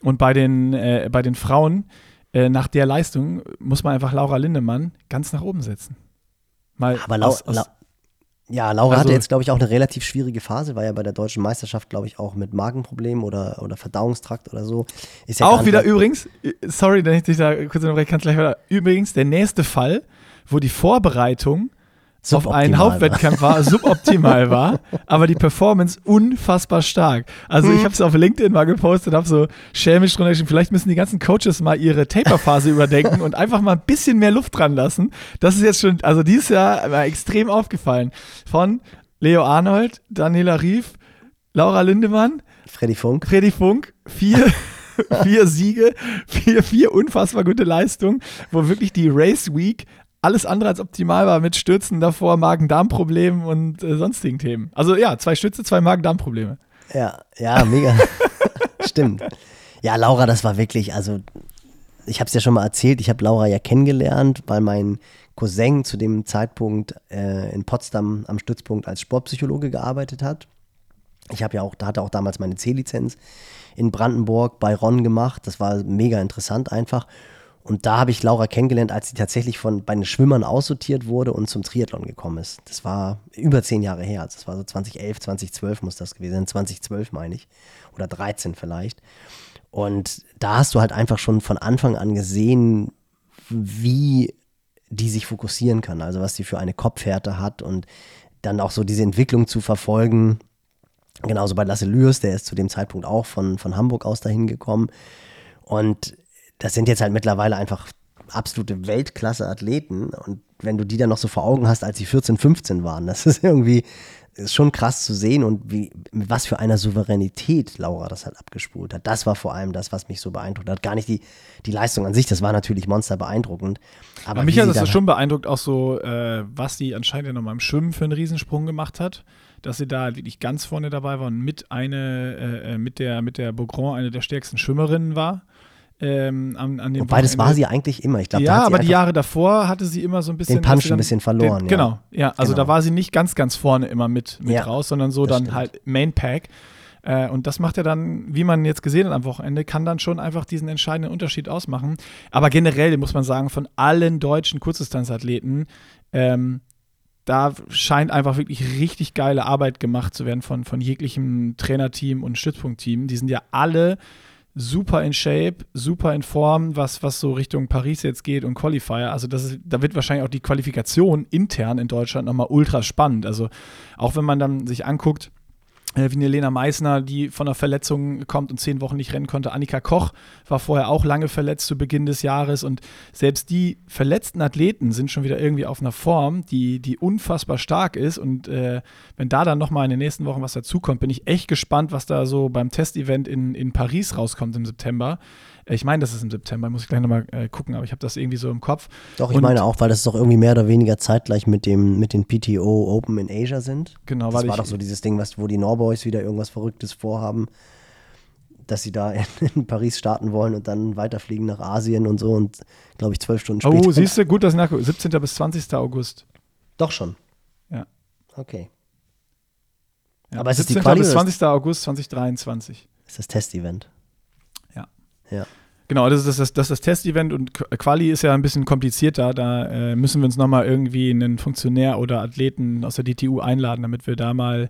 Und bei den, äh, bei den Frauen äh, nach der Leistung muss man einfach Laura Lindemann ganz nach oben setzen. Mal Aber Lau aus, aus La ja, Laura also, hatte jetzt, glaube ich, auch eine relativ schwierige Phase, war ja bei der deutschen Meisterschaft, glaube ich, auch mit Magenproblemen oder, oder Verdauungstrakt oder so. Ja auch wieder übrigens, sorry, wenn ich dich da kurz unterbreche, kannst gleich weiter. Übrigens, der nächste Fall, wo die Vorbereitung auf einen Hauptwettkämpfer suboptimal war, aber die Performance unfassbar stark. Also ich habe es auf LinkedIn mal gepostet, habe so schelmisch drunter geschrieben, vielleicht müssen die ganzen Coaches mal ihre Taper-Phase *laughs* überdenken und einfach mal ein bisschen mehr Luft dran lassen. Das ist jetzt schon, also dieses Jahr war extrem aufgefallen. Von Leo Arnold, Daniela Rief, Laura Lindemann, Freddy Funk. Freddy Funk, vier *laughs* vier Siege, vier, vier unfassbar gute Leistungen, wo wirklich die Race Week alles andere als optimal war mit Stürzen davor, Magen-Darm-Problemen und äh, sonstigen Themen. Also ja, zwei Stütze, zwei Magen-Darm-Probleme. Ja, ja, mega. *laughs* Stimmt. Ja, Laura, das war wirklich, also ich habe es ja schon mal erzählt, ich habe Laura ja kennengelernt, weil mein Cousin zu dem Zeitpunkt äh, in Potsdam am Stützpunkt als Sportpsychologe gearbeitet hat. Ich habe ja auch, da hatte auch damals meine C-Lizenz in Brandenburg bei Ron gemacht. Das war mega interessant einfach. Und da habe ich Laura kennengelernt, als sie tatsächlich von bei den Schwimmern aussortiert wurde und zum Triathlon gekommen ist. Das war über zehn Jahre her. Also das war so 2011, 2012 muss das gewesen sein. 2012 meine ich. Oder 13 vielleicht. Und da hast du halt einfach schon von Anfang an gesehen, wie die sich fokussieren kann. Also was sie für eine Kopfhärte hat und dann auch so diese Entwicklung zu verfolgen. Genauso bei Lasse Lürs, der ist zu dem Zeitpunkt auch von, von Hamburg aus dahin gekommen. Und das sind jetzt halt mittlerweile einfach absolute Weltklasse-Athleten. Und wenn du die dann noch so vor Augen hast, als sie 14, 15 waren, das *laughs* ist irgendwie ist schon krass zu sehen und wie, mit was für einer Souveränität Laura das halt abgespult hat. Das war vor allem das, was mich so beeindruckt hat. Gar nicht die, die Leistung an sich, das war natürlich monster beeindruckend. Aber ja, mich hat das schon beeindruckt, auch so, äh, was sie anscheinend ja noch mal im Schwimmen für einen Riesensprung gemacht hat dass sie da wirklich ganz vorne dabei war und mit eine, äh, äh mit der, mit der Beaugrand eine der stärksten Schwimmerinnen war. Ähm, an, an Wobei, das war sie eigentlich immer. Ich glaub, ja, aber die Jahre davor hatte sie immer so ein bisschen. Den Punch ein bisschen verloren. Den. Genau, ja. Also genau. da war sie nicht ganz, ganz vorne immer mit, mit ja, raus, sondern so dann stimmt. halt Main Pack. Äh, und das macht ja dann, wie man jetzt gesehen hat am Wochenende, kann dann schon einfach diesen entscheidenden Unterschied ausmachen. Aber generell muss man sagen, von allen deutschen Kurzdistanzathleten, ähm, da scheint einfach wirklich richtig geile Arbeit gemacht zu werden von, von jeglichem Trainerteam und Stützpunktteam. Die sind ja alle super in Shape, super in Form, was, was so Richtung Paris jetzt geht und Qualifier. Also das ist, da wird wahrscheinlich auch die Qualifikation intern in Deutschland nochmal ultra spannend. Also auch wenn man dann sich anguckt, wie eine Lena Meissner, die von einer Verletzung kommt und zehn Wochen nicht rennen konnte. Annika Koch war vorher auch lange verletzt zu Beginn des Jahres und selbst die verletzten Athleten sind schon wieder irgendwie auf einer Form, die, die unfassbar stark ist und äh, wenn da dann nochmal in den nächsten Wochen was dazukommt, bin ich echt gespannt, was da so beim Testevent in, in Paris rauskommt im September. Ich meine, das ist im September, muss ich gleich nochmal äh, gucken, aber ich habe das irgendwie so im Kopf. Doch, ich und, meine auch, weil das doch irgendwie mehr oder weniger zeitgleich mit, dem, mit den PTO Open in Asia sind. Genau, das war doch so dieses Ding, was, wo die Norboys wieder irgendwas Verrücktes vorhaben, dass sie da *laughs* in, in, Paris starten wollen und dann weiterfliegen nach Asien und so und glaube ich zwölf Stunden oh, später. Oh, siehst du, gut, dass nach 17. bis 20. August. Doch schon. Ja. Okay. Ja, aber es ist die Quali bis 20. August 2023. Ist das Testevent. Ja. Genau, das ist das, das, das Testevent und Quali ist ja ein bisschen komplizierter. Da äh, müssen wir uns nochmal irgendwie einen Funktionär oder Athleten aus der DTU einladen, damit wir da mal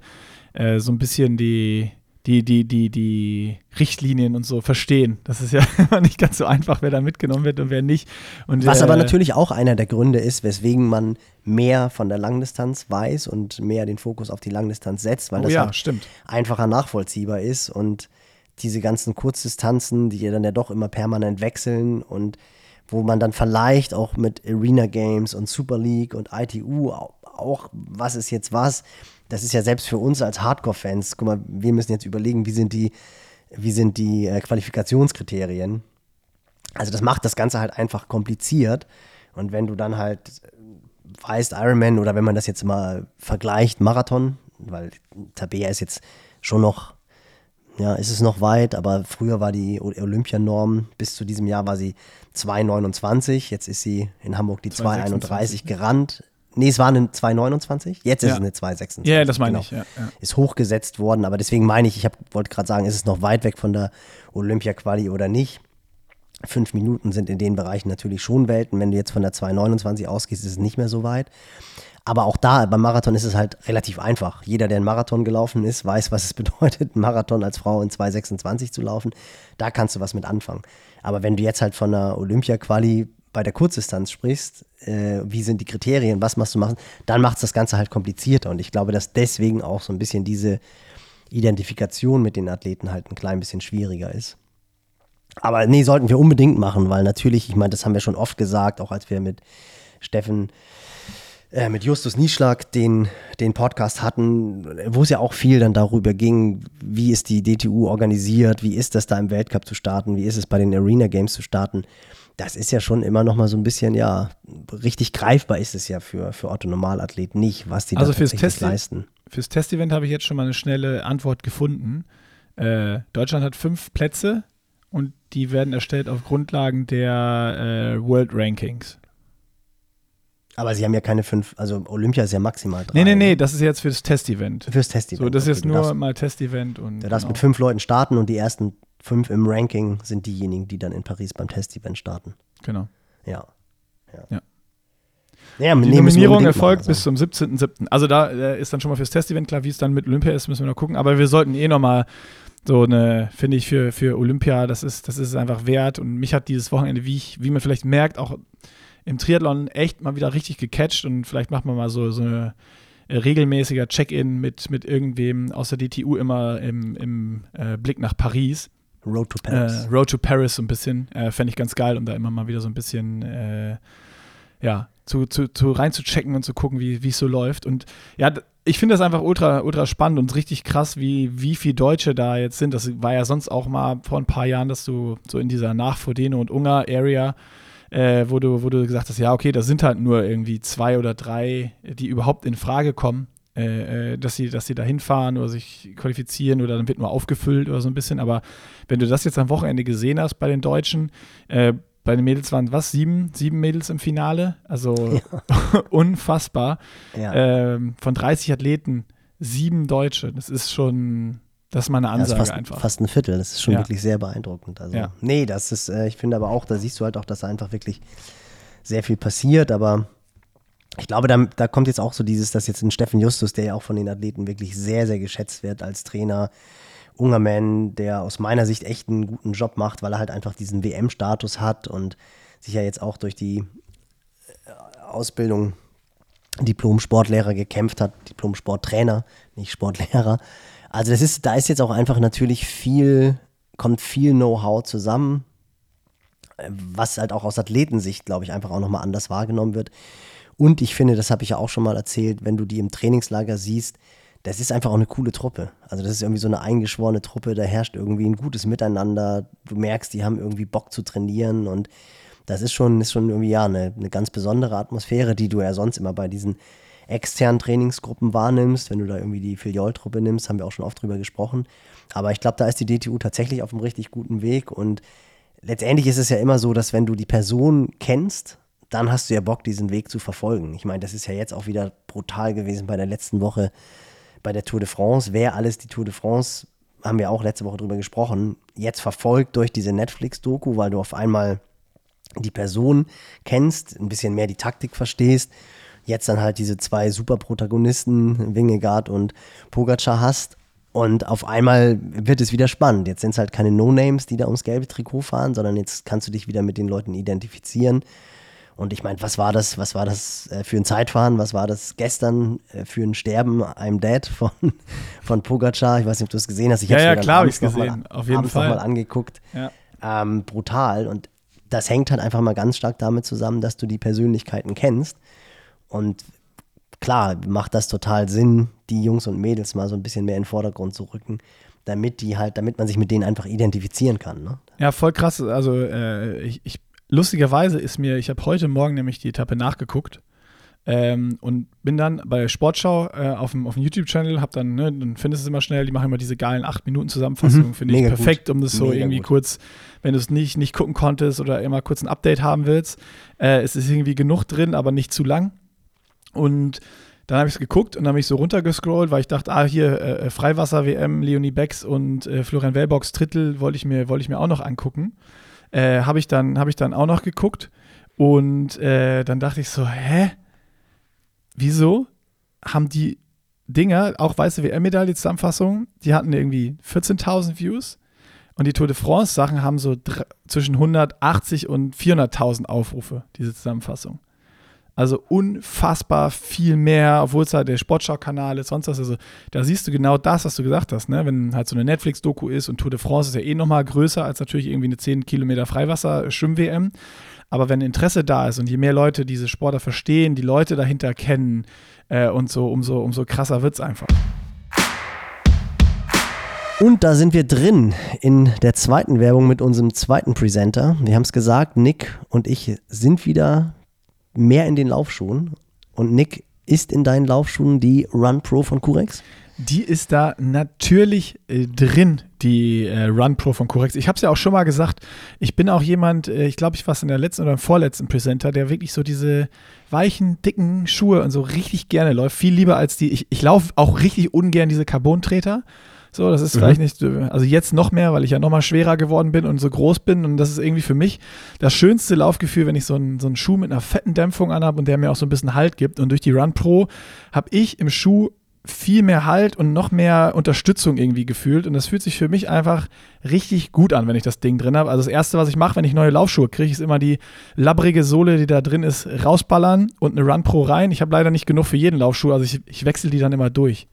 äh, so ein bisschen die, die, die, die, die Richtlinien und so verstehen. Das ist ja *laughs* nicht ganz so einfach, wer da mitgenommen wird und wer nicht. Und, Was äh, aber natürlich auch einer der Gründe ist, weswegen man mehr von der Langdistanz weiß und mehr den Fokus auf die Langdistanz setzt, weil oh, das ja, einfacher nachvollziehbar ist und diese ganzen Kurzdistanzen, die ja dann ja doch immer permanent wechseln und wo man dann vielleicht auch mit Arena Games und Super League und ITU auch, was ist jetzt was, das ist ja selbst für uns als Hardcore-Fans, guck mal, wir müssen jetzt überlegen, wie sind die, wie sind die äh, Qualifikationskriterien. Also das macht das Ganze halt einfach kompliziert. Und wenn du dann halt weißt, Ironman oder wenn man das jetzt mal vergleicht, Marathon, weil Tabea ist jetzt schon noch ja, ist es noch weit, aber früher war die Olympianorm, bis zu diesem Jahr war sie 2,29. Jetzt ist sie in Hamburg die 2,31 gerannt. Nee, es war eine 2,29. Jetzt ist ja. es eine 2,26. Ja, das meine genau. ich. Ja, ja. Ist hochgesetzt worden, aber deswegen meine ich, ich wollte gerade sagen, ist es noch weit weg von der Olympia-Quali oder nicht? Fünf Minuten sind in den Bereichen natürlich schon Welten. Wenn du jetzt von der 2,29 ausgehst, ist es nicht mehr so weit. Aber auch da, beim Marathon ist es halt relativ einfach. Jeder, der einen Marathon gelaufen ist, weiß, was es *laughs* bedeutet, einen Marathon als Frau in 2,26 zu laufen. Da kannst du was mit anfangen. Aber wenn du jetzt halt von einer Olympia-Quali bei der Kurzdistanz sprichst, äh, wie sind die Kriterien, was machst du machen, dann macht es das Ganze halt komplizierter. Und ich glaube, dass deswegen auch so ein bisschen diese Identifikation mit den Athleten halt ein klein bisschen schwieriger ist. Aber nee, sollten wir unbedingt machen, weil natürlich, ich meine, das haben wir schon oft gesagt, auch als wir mit Steffen, äh, mit Justus Nieschlag den, den Podcast hatten, wo es ja auch viel dann darüber ging, wie ist die DTU organisiert, wie ist das da im Weltcup zu starten, wie ist es bei den Arena Games zu starten. Das ist ja schon immer noch mal so ein bisschen, ja, richtig greifbar ist es ja für, für Otto Normalathleten nicht, was die also da fürs tatsächlich Test leisten. Fürs Testevent habe ich jetzt schon mal eine schnelle Antwort gefunden. Äh, Deutschland hat fünf Plätze und die werden erstellt auf Grundlagen der äh, World Rankings. Aber sie haben ja keine fünf, also Olympia ist ja maximal drei. Nee, nee, nee, ne? das ist jetzt fürs Testevent. Fürs Testevent. So, das ist Okay, jetzt nur darfst- mal Testevent und. Du darfst genau. mit fünf Leuten starten und die ersten fünf im Ranking sind diejenigen, die dann in Paris beim Testevent starten. Genau. Ja. Ja. Ja. Ja, Die Nominierung erfolgt machen, bis zum 17.07. Also da äh, ist dann schon mal fürs Testevent klar, wie es dann mit Olympia ist, müssen wir noch gucken. Aber wir sollten eh noch mal so eine, finde ich, für, für Olympia, das ist, das ist einfach wert. Und mich hat dieses Wochenende, wie ich, wie man vielleicht merkt, auch im Triathlon echt mal wieder richtig gecatcht und vielleicht macht man mal so, so eine äh, regelmäßiger Check-in mit, mit irgendwem aus der DTU immer im, im äh, Blick nach Paris. Road to Paris. Äh, Road to Paris so ein bisschen. Äh, Fände ich ganz geil, um da immer mal wieder so ein bisschen äh, ja, zu, zu, zu reinzuchecken und zu gucken, wie es so läuft. Und ja, ich finde das einfach ultra, ultra spannend und richtig krass, wie, wie viele Deutsche da jetzt sind. Das war ja sonst auch mal vor ein paar Jahren, dass du so in dieser Nach-Frodeno und Ungar-Area, äh, wo, du, wo du gesagt hast, ja, okay, da sind halt nur irgendwie zwei oder drei, die überhaupt in Frage kommen. Äh, äh, dass sie, dass sie da hinfahren oder sich qualifizieren oder dann wird nur aufgefüllt oder so ein bisschen. Aber wenn du das jetzt am Wochenende gesehen hast bei den Deutschen, äh, bei den Mädels waren was? Sieben? Sieben Mädels im Finale? Also *laughs* unfassbar. ja. Ähm, von 30 Athleten sieben Deutsche. Das ist schon, das ist mal eine Ja, Ansage fast, einfach. fast ein Viertel. Das ist schon Ja. wirklich sehr beeindruckend. Also, Ja. nee, das ist, äh, ich finde aber auch, da siehst du halt auch, dass da einfach wirklich sehr viel passiert. Aber ich glaube, da, da kommt jetzt auch so dieses, dass jetzt ein Steffen Justus, der ja auch von den Athleten wirklich sehr, sehr geschätzt wird als Trainer, Ungerman, der aus meiner Sicht echt einen guten Job macht, weil er halt einfach diesen WM-Status hat und sich ja jetzt auch durch die äh, Ausbildung Diplom-Sportlehrer gekämpft hat, Diplom-Sporttrainer, nicht Sportlehrer. Also das ist, da ist jetzt auch einfach natürlich viel, kommt viel Know-how zusammen, was halt auch aus Athletensicht, glaube ich, einfach auch nochmal anders wahrgenommen wird. Und ich finde, das habe ich ja auch schon mal erzählt, wenn du die im Trainingslager siehst, das ist einfach auch eine coole Truppe. Also das ist irgendwie so eine eingeschworene Truppe, da herrscht irgendwie ein gutes Miteinander. Du merkst, die haben irgendwie Bock zu trainieren und das ist schon, ist schon irgendwie ja eine, eine ganz besondere Atmosphäre, die du ja sonst immer bei diesen externen Trainingsgruppen wahrnimmst. Wenn du da irgendwie die Filioltruppe nimmst, haben wir auch schon oft drüber gesprochen. Aber ich glaube, da ist die DTU tatsächlich auf einem richtig guten Weg und letztendlich ist es ja immer so, dass wenn du die Person kennst, dann hast du ja Bock, diesen Weg zu verfolgen. Ich meine, das ist ja jetzt auch wieder brutal gewesen bei der letzten Woche bei der Tour de France. Wer alles die Tour de France, haben wir auch letzte Woche drüber gesprochen, jetzt verfolgt durch diese Netflix-Doku, weil du auf einmal die Person kennst, ein bisschen mehr die Taktik verstehst, jetzt dann halt diese zwei Superprotagonisten, Wingegaard und Pogacar hast und auf einmal wird es wieder spannend. Jetzt sind es halt keine No-Names, die da ums gelbe Trikot fahren, sondern jetzt kannst du dich wieder mit den Leuten identifizieren. Und ich meine, was war das, was war das äh, für ein Zeitfahren? Was war das gestern äh, für ein Sterben I'm Dead von, *laughs* von Pogacar? Ich weiß nicht, ob du es gesehen hast. Ich Ja, ja, klar hab abends ich's noch mal- gesehen. Auf jeden Fall. noch mal angeguckt. Ja. Ähm, brutal. Und das hängt halt einfach mal ganz stark damit zusammen, dass du die Persönlichkeiten kennst. Und klar, macht das total Sinn, die Jungs und Mädels mal so ein bisschen mehr in den Vordergrund zu rücken, damit die halt, damit man sich mit denen einfach identifizieren kann. Ne? Ja, voll krass. Also äh, ich, ich, lustigerweise ist mir, ich habe heute Morgen nämlich die Etappe nachgeguckt ähm, und bin dann bei der Sportschau äh, auf dem, auf dem YouTube-Channel, hab dann, ne, dann findest du es immer schnell, die machen immer diese geilen 8-Minuten-Zusammenfassungen, Mhm, finde ich mega gut. perfekt, um das so Mega irgendwie gut. kurz, wenn du es nicht, nicht gucken konntest oder immer kurz ein Update haben willst. Äh, es ist irgendwie genug drin, aber nicht zu lang. Und dann habe ich es geguckt und dann habe ich so runtergescrollt, weil ich dachte, ah, hier äh, Freiwasser-WM, Leonie Becks und äh, Florian Wellbox Drittel wollte ich, mir, wollte ich mir auch noch angucken. Äh, habe ich, dann- habe ich dann auch noch geguckt und äh, dann dachte ich so, hä? Wieso haben die Dinger, auch weiße WM-Medaille-Zusammenfassung, die hatten irgendwie 14.000 Views Und die Tour de France Sachen haben so zwischen 180 und 400.000 Aufrufe, diese Zusammenfassung. Also unfassbar viel mehr, obwohl es halt der Sportschau-Kanal ist, sonst was. Also da siehst du genau das, was du gesagt hast, ne? Wenn halt so eine Netflix-Doku ist und Tour de France ist ja eh nochmal größer als natürlich irgendwie eine 10 Kilometer Freiwasser-Schwimm-WM. Aber wenn Interesse da ist und je mehr Leute diese Sportler verstehen, die Leute dahinter kennen äh, und so, umso, umso krasser wird es einfach. Und da sind wir drin in der zweiten Werbung mit unserem zweiten Presenter. Wir haben es gesagt, Nick und ich sind wieder mehr in den Laufschuhen. Und Nick, ist in deinen Laufschuhen die Run Pro von Curex? Die ist da natürlich äh, drin, die äh, Run Pro von Curex. Ich habe es ja auch schon mal gesagt, ich bin auch jemand, äh, ich glaube, ich war es in der letzten oder im vorletzten Presenter, der wirklich so diese weichen, dicken Schuhe und so richtig gerne läuft. Viel lieber als die, ich, ich laufe auch richtig ungern diese Carbon-Treter. So, das ist mhm. vielleicht nicht, also jetzt noch mehr, weil ich ja noch mal schwerer geworden bin und so groß bin. Und das ist irgendwie für mich das schönste Laufgefühl, wenn ich so einen, so einen Schuh mit einer fetten Dämpfung anhabe und der mir auch so ein bisschen Halt gibt. Und durch die Run Pro habe ich im Schuh viel mehr Halt und noch mehr Unterstützung irgendwie gefühlt. Und das fühlt sich für mich einfach richtig gut an, wenn ich das Ding drin habe. Also das Erste, was ich mache, wenn ich neue Laufschuhe kriege, ist immer die labbrige Sohle, die da drin ist, rausballern und eine Run Pro rein. Ich habe leider nicht genug für jeden Laufschuh, also ich, ich wechsle die dann immer durch.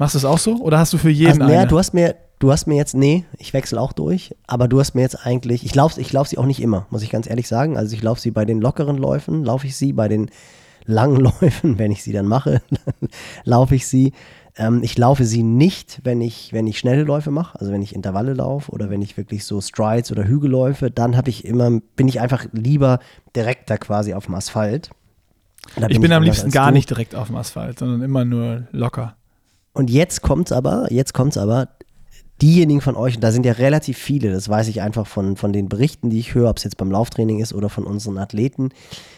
Machst du es auch so oder hast du für jeden also, naja, du hast mir du hast mir jetzt nee, ich wechsle auch durch, aber du hast mir jetzt eigentlich ich laufe ich lauf sie auch nicht immer, muss ich ganz ehrlich sagen. Also ich laufe sie bei den lockeren Läufen, laufe ich sie bei den langen *laughs* Läufen, wenn ich sie dann mache, *laughs* laufe ich sie. Ähm, ich laufe sie nicht, wenn ich, wenn ich schnelle Läufe mache, also wenn ich Intervalle laufe oder wenn ich wirklich so Strides oder Hügelläufe, dann habe ich immer, bin ich einfach lieber direkt da quasi auf dem Asphalt. Bin ich bin am liebsten gar du. nicht direkt auf dem Asphalt, sondern immer nur locker. Und jetzt kommt's aber, jetzt kommt's aber, diejenigen von euch, und da sind ja relativ viele, das weiß ich einfach von, von den Berichten, die ich höre, ob es jetzt beim Lauftraining ist oder von unseren Athleten,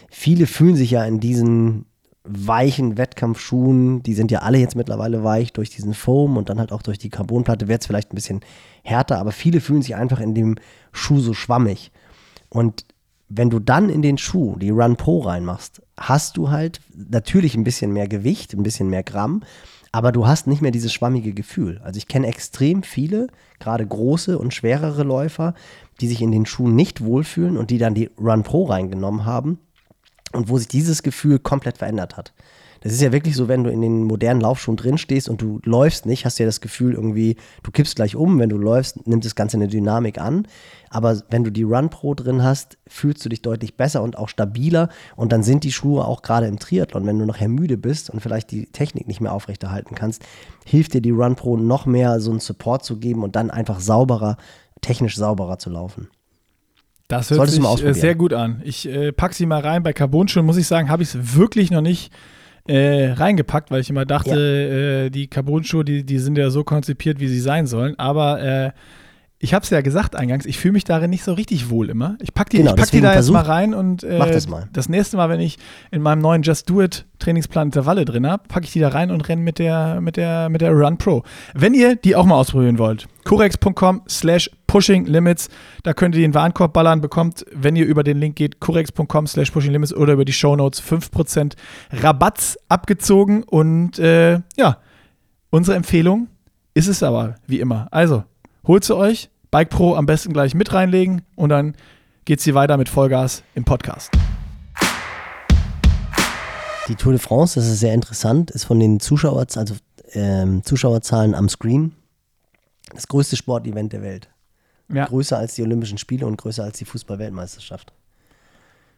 viele fühlen sich ja in diesen weichen Wettkampfschuhen, die sind ja alle jetzt mittlerweile weich durch diesen Foam und dann halt auch durch die Carbonplatte wird es vielleicht ein bisschen härter, aber viele fühlen sich einfach in dem Schuh so schwammig. Und wenn du dann in den Schuh die Run Pro reinmachst, hast du halt natürlich ein bisschen mehr Gewicht, ein bisschen mehr Gramm, aber du hast nicht mehr dieses schwammige Gefühl. Also ich kenne extrem viele, gerade große und schwerere Läufer, die sich in den Schuhen nicht wohlfühlen und die dann die Run Pro reingenommen haben und wo sich dieses Gefühl komplett verändert hat. Das ist ja wirklich so, wenn du in den modernen Laufschuhen drin stehst und du läufst nicht, hast du ja das Gefühl irgendwie, du kippst gleich um. Wenn du läufst, nimmt das Ganze eine Dynamik an. Aber wenn du die Run Pro drin hast, fühlst du dich deutlich besser und auch stabiler. Und dann sind die Schuhe auch gerade im Triathlon, wenn du nachher müde bist und vielleicht die Technik nicht mehr aufrechterhalten kannst, hilft dir die Run Pro noch mehr so einen Support zu geben und dann einfach sauberer, technisch sauberer zu laufen. Das hört Solltest sich äh, sehr gut an. Ich äh, packe sie mal rein. Bei Carbon-Schuhen muss ich sagen, habe ich es wirklich noch nicht äh, reingepackt, weil ich immer dachte, ja. äh, die Carbon-Schuhe, die, die sind ja so konzipiert, wie sie sein sollen. Aber äh, ich habe es ja gesagt eingangs, ich fühle mich darin nicht so richtig wohl immer. Ich packe die, genau, pack die da versuch, jetzt mal rein und äh, das, mal. das nächste Mal, wenn ich in meinem neuen Just Do It Trainingsplan Intervalle drin habe, packe ich die da rein und renne mit der, mit, der, mit der Run Pro. Wenn ihr die auch mal ausprobieren wollt, corex.com slash pushing limits, da könnt ihr den Warenkorb ballern, bekommt, wenn ihr über den Link geht, corex.com slash pushing limits oder über die Show Notes 5% Rabatts abgezogen und äh, ja, unsere Empfehlung ist es aber, wie immer. Also, holt sie euch, Bike Pro am besten gleich mit reinlegen und dann geht es hier weiter mit Vollgas im Podcast. Die Tour de France, das ist sehr interessant, ist von den Zuschauer, also, ähm, Zuschauerzahlen am Screen das größte Sportevent der Welt. Ja. Größer als die Olympischen Spiele und größer als die Fußball-Weltmeisterschaft.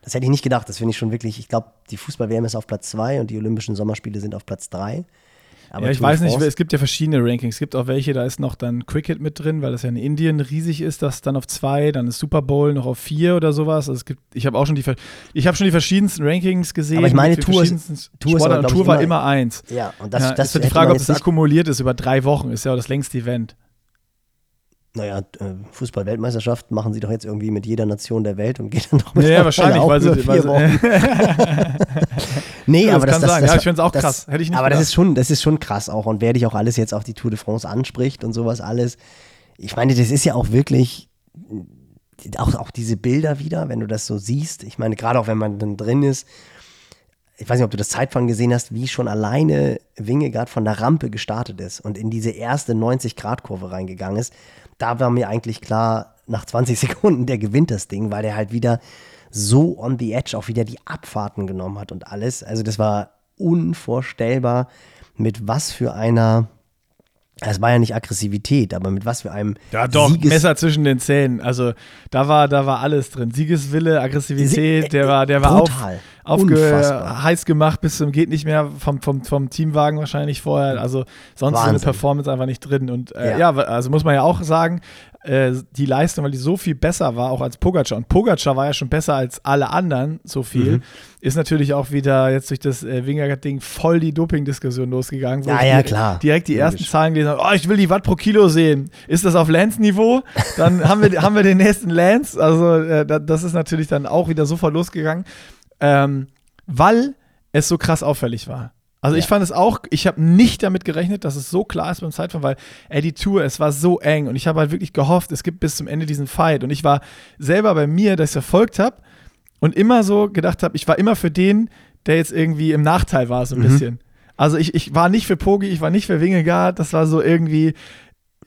Das hätte ich nicht gedacht. Das finde ich schon wirklich. Ich glaube, die Fußball-WM ist auf Platz 2 und die Olympischen Sommerspiele sind auf Platz 3. Aber ja, ich weiß nicht, es gibt ja verschiedene Rankings. Es gibt auch welche, da ist noch dann Cricket mit drin, weil das ja in Indien riesig ist, das dann auf zwei, dann ist Super Bowl noch auf vier oder sowas. Also es gibt, ich habe auch schon die, ich habe schon die verschiedensten Rankings gesehen. Aber ich meine, Tour, ist, Tour, ist aber, Tour war immer, immer eins. Ja, und das, ja, das ist die Frage, ob das akkumuliert ist über drei Wochen. Ist ja auch das längste Event. Naja, äh, Fußball-Weltmeisterschaft machen sie doch jetzt irgendwie mit jeder Nation der Welt und *laughs* geht dann doch mit Ja, naja, wahrscheinlich, weil sie, weil sie *laughs* Nee, ja, aber das, das, das, das, ja, ich finde es auch krass. Hätte ich nicht aber das ist, schon, das ist schon krass auch. Und wer dich auch alles jetzt auf die Tour de France anspricht und sowas alles. Ich meine, das ist ja auch wirklich, auch, auch diese Bilder wieder, wenn du das so siehst. Ich meine, gerade auch wenn man dann drin ist, ich weiß nicht, ob du das Zeitfahren gesehen hast, wie schon alleine Wingegaard von der Rampe gestartet ist und in diese erste 90-Grad-Kurve reingegangen ist. Da war mir eigentlich klar, nach 20 *laughs* Sekunden, der gewinnt das Ding, weil der halt wieder so on the edge auch wieder die Abfahrten genommen hat und alles. Also das war unvorstellbar, mit was für einer es war ja nicht Aggressivität, aber mit was für einem Ja, doch, Sieges Messer zwischen den Zähnen. Also da war, da war alles drin. Siegeswille, Aggressivität, der war, der war Brutal. auf, aufge heiß gemacht bis zum geht nicht mehr vom, vom, vom Teamwagen wahrscheinlich vorher. Also sonst Wahnsinn. so eine Performance einfach nicht drin. Und äh, ja. ja. also muss man ja auch sagen, äh, die Leistung, weil die so viel besser war, auch als Pogacar. Und Pogacar war ja schon besser als alle anderen, so viel. Mhm. Ist natürlich auch wieder jetzt durch das äh, Wingergard-Ding voll die Doping-Diskussion losgegangen. Ja, ja, klar. Direkt die Logisch. ersten Zahlen gelesen habe, oh, ich will die Watt pro Kilo sehen. Ist das auf Lance-Niveau? Dann haben wir, haben wir den nächsten Lance. Also äh, das ist natürlich dann auch wieder sofort losgegangen. Ähm, weil es so krass auffällig war. Also ja. ich fand es auch, ich habe nicht damit gerechnet, dass es so klar ist beim Zeitfahren, weil ey, die Tour, es war so eng und ich habe halt wirklich gehofft, es gibt bis zum Ende diesen Fight und ich war selber bei mir, dass ich verfolgt habe und immer so gedacht habe, ich war immer für den, der jetzt irgendwie im Nachteil war, so ein mhm. bisschen. Also ich, ich war nicht für Pogi, ich war nicht für Wingegaard, das war so irgendwie,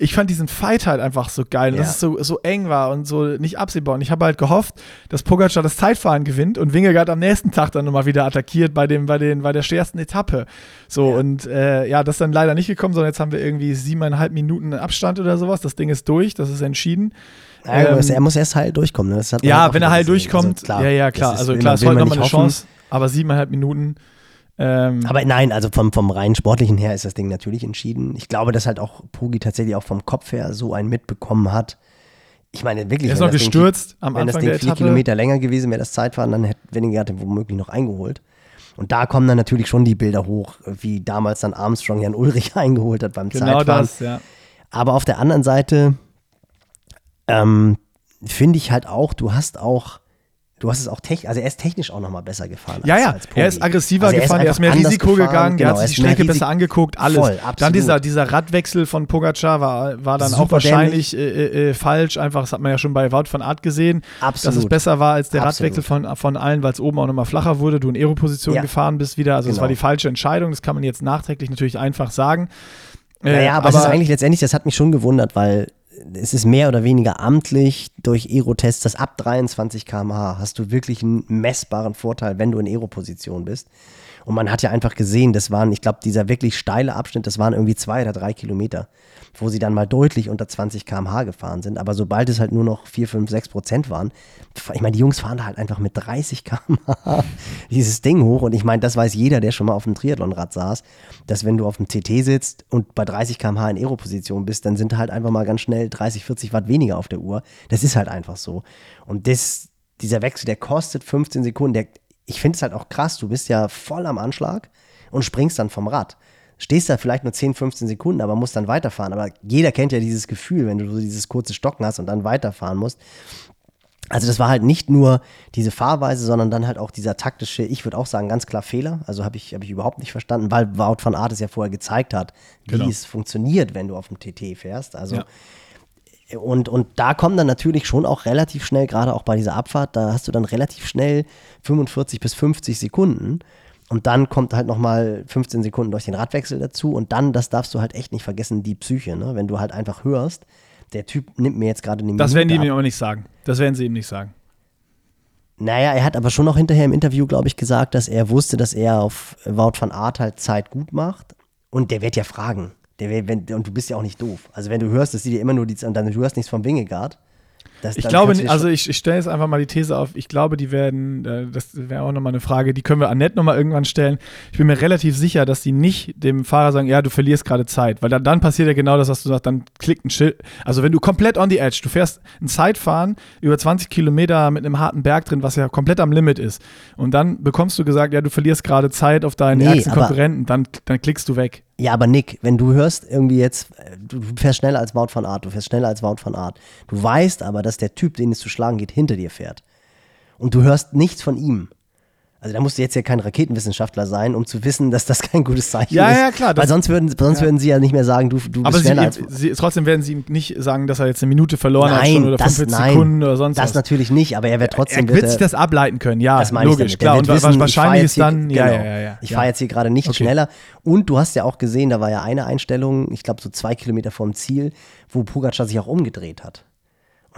ich fand diesen Fight halt einfach so geil, ja. dass es so, so eng war und so nicht absehbar. Und ich habe halt gehofft, dass Pogacar das Zeitfahren gewinnt und Wingegaard am nächsten Tag dann nochmal wieder attackiert bei, dem, bei, den, bei der schwersten Etappe. So, ja. und äh, ja, das ist dann leider nicht gekommen, sondern jetzt haben wir irgendwie siebeneinhalb Minuten Abstand oder sowas. Das Ding ist durch, das ist entschieden. Ja, ähm, er muss erst heil durchkommen. Ne? ja, wenn er heil durchkommt, also, klar, ja, ja, klar. Also klar, es ist heute nochmal eine Chance, aber siebeneinhalb Minuten ähm, Aber nein, also vom, vom rein sportlichen her ist das Ding natürlich entschieden. Ich glaube, dass halt auch Pugi tatsächlich auch vom Kopf her so einen mitbekommen hat. Ich meine, wirklich. Er ist noch gestürzt Ding, am Wenn Anfang das Ding vier Kilometer länger gewesen wäre, das Zeitfahren, dann hätte Wenningert womöglich noch eingeholt. Und da kommen dann natürlich schon die Bilder hoch, wie damals dann Armstrong Jan Ulrich *laughs* eingeholt hat beim genau Zeitfahren. Genau das, ja. Aber auf der anderen Seite ähm, finde ich halt auch, du hast auch Du hast es auch technisch, also er ist technisch auch nochmal besser gefahren. Ja, als, ja, als er ist aggressiver also er gefahren, ist er ist mehr Risiko gefahren, gegangen, genau, der hat sich die Strecke besser angeguckt, alles. Voll, dann dieser, dieser Radwechsel von Pogacar war, war dann Super auch wahrscheinlich äh, äh, äh, falsch, einfach, das hat man ja schon bei Wout von Art gesehen, absolut. dass es besser war als der absolut. Radwechsel von, von allen, weil es oben auch nochmal flacher wurde, du in Aero-Position ja. gefahren bist wieder, also es genau. war die falsche Entscheidung, das kann man jetzt nachträglich natürlich einfach sagen. Äh, naja, aber, aber es ist eigentlich letztendlich, das hat mich schon gewundert, weil es ist mehr oder weniger amtlich durch Aero-Tests, dass ab 23 km/h hast du wirklich einen messbaren Vorteil, wenn du in Aero-Position bist. Und man hat ja einfach gesehen, das waren, ich glaube, dieser wirklich steile Abschnitt, das waren irgendwie zwei oder drei Kilometer wo sie dann mal deutlich unter 20 km/h gefahren sind. Aber sobald es halt nur noch 4, 5, 6 Prozent waren, ich meine, die Jungs fahren da halt einfach mit 30 km/h *laughs* dieses Ding hoch. Und ich meine, das weiß jeder, der schon mal auf dem Triathlonrad saß, dass wenn du auf dem TT sitzt und bei 30 km/h in Aero-Position bist, dann sind halt einfach mal ganz schnell 30, 40 Watt weniger auf der Uhr. Das ist halt einfach so. Und das, dieser Wechsel, der kostet 15 Sekunden. Der, ich finde es halt auch krass, du bist ja voll am Anschlag und springst dann vom Rad stehst da vielleicht nur 10, 15 Sekunden, aber musst dann weiterfahren. Aber jeder kennt ja dieses Gefühl, wenn du so dieses kurze Stocken hast und dann weiterfahren musst. Also das war halt nicht nur diese Fahrweise, sondern dann halt auch dieser taktische, ich würde auch sagen, ganz klar Fehler. Also habe ich, hab ich überhaupt nicht verstanden, weil Wout van Aert es ja vorher gezeigt hat, wie genau. es funktioniert, wenn du auf dem TT fährst. Also ja. und, und da kommen dann natürlich schon auch relativ schnell, gerade auch bei dieser Abfahrt, da hast du dann relativ schnell 45 bis 50 Sekunden. Und dann kommt halt nochmal 15 Sekunden durch den Radwechsel dazu. Und dann, das darfst du halt echt nicht vergessen, die Psyche. Ne? Wenn du halt einfach hörst, der Typ nimmt mir jetzt gerade eine Das werden die ihm aber nicht sagen. Das werden sie ihm nicht sagen. Naja, er hat aber schon noch hinterher im Interview, glaube ich, gesagt, dass er wusste, dass er auf Wout van Art halt Zeit gut macht. Und der wird ja fragen. Der, wenn, und du bist ja auch nicht doof. Also wenn du hörst, dass sie dir immer nur die, und dann du hörst nichts vom Wingegaard, das, ich glaube, also ich, ich stelle jetzt einfach mal die These auf, ich glaube, die werden, äh, das wäre auch nochmal eine Frage, die können wir Annette nochmal irgendwann stellen. Ich bin mir relativ sicher, dass die nicht dem Fahrer sagen, ja, du verlierst gerade Zeit, weil dann, dann passiert ja genau das, was du sagst, dann klickt ein Schild. Also wenn du komplett on the edge, du fährst ein Zeitfahren über 20 Kilometer mit einem harten Berg drin, was ja komplett am Limit ist, und dann bekommst du gesagt, ja, du verlierst gerade Zeit auf deinen nee, ärgsten Konkurrenten, dann, dann klickst du weg. Ja, aber Nick, wenn du hörst irgendwie jetzt, du fährst schneller als Wout von Art, du fährst schneller als Wout von Art, du weißt aber, dass der Typ, den es zu schlagen geht, hinter dir fährt. Und du hörst nichts von ihm. Also da musst du jetzt ja kein Raketenwissenschaftler sein, um zu wissen, dass das kein gutes Zeichen Ja, ist. ja, klar, das- Weil sonst würden, sonst Ja. würden sie ja nicht mehr sagen, du, du Aber bist schneller als... sie, trotzdem werden sie ihm nicht sagen, dass er jetzt eine Minute verloren hat Nein, schon oder das, 45 nein, Sekunden oder sonst das was. natürlich nicht, aber er wird trotzdem... er wird sich das ableiten können, ja, Das meine ich logisch, damit. klar. Und wissen, ich wahrscheinlich ist dann, hier, ja, genau, ja, ja, ja. Ich ja. fahre jetzt hier gerade nicht Okay. schneller. Und du hast ja auch gesehen, da war ja eine Einstellung, ich glaube so zwei Kilometer vom Ziel, wo Pogacar sich auch umgedreht hat.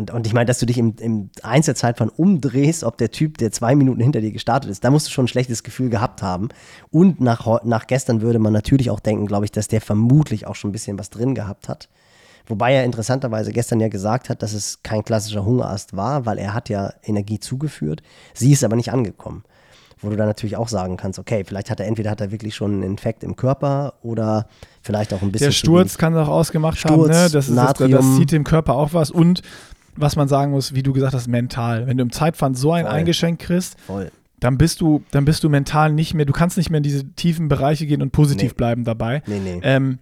Und, und ich meine, dass du dich im, im Einzelzeitfahren umdrehst, ob der Typ, der zwei Minuten hinter dir gestartet ist, da musst du schon ein schlechtes Gefühl gehabt haben. Und nach, nach gestern würde man natürlich auch denken, glaube ich, dass der vermutlich auch schon ein bisschen was drin gehabt hat. Wobei er interessanterweise gestern ja gesagt hat, dass es kein klassischer Hungerast war, weil er hat ja Energie zugeführt. Sie ist aber nicht angekommen. Wo du dann natürlich auch sagen kannst, okay, vielleicht hat er entweder hat er wirklich schon einen Infekt im Körper oder vielleicht auch ein bisschen. Der Sturz kann auch ausgemacht Sturz, haben, ne? Das, ist, das, das Natrium. zieht dem Körper auch was. Und was man sagen muss, wie du gesagt hast, mental. Wenn du im Zeitfahren so ein Voll. Eingeschenk kriegst, Voll. dann bist du, dann bist du mental nicht mehr, du kannst nicht mehr in diese tiefen Bereiche gehen und positiv Nee. bleiben dabei. Nee, nee. Ähm,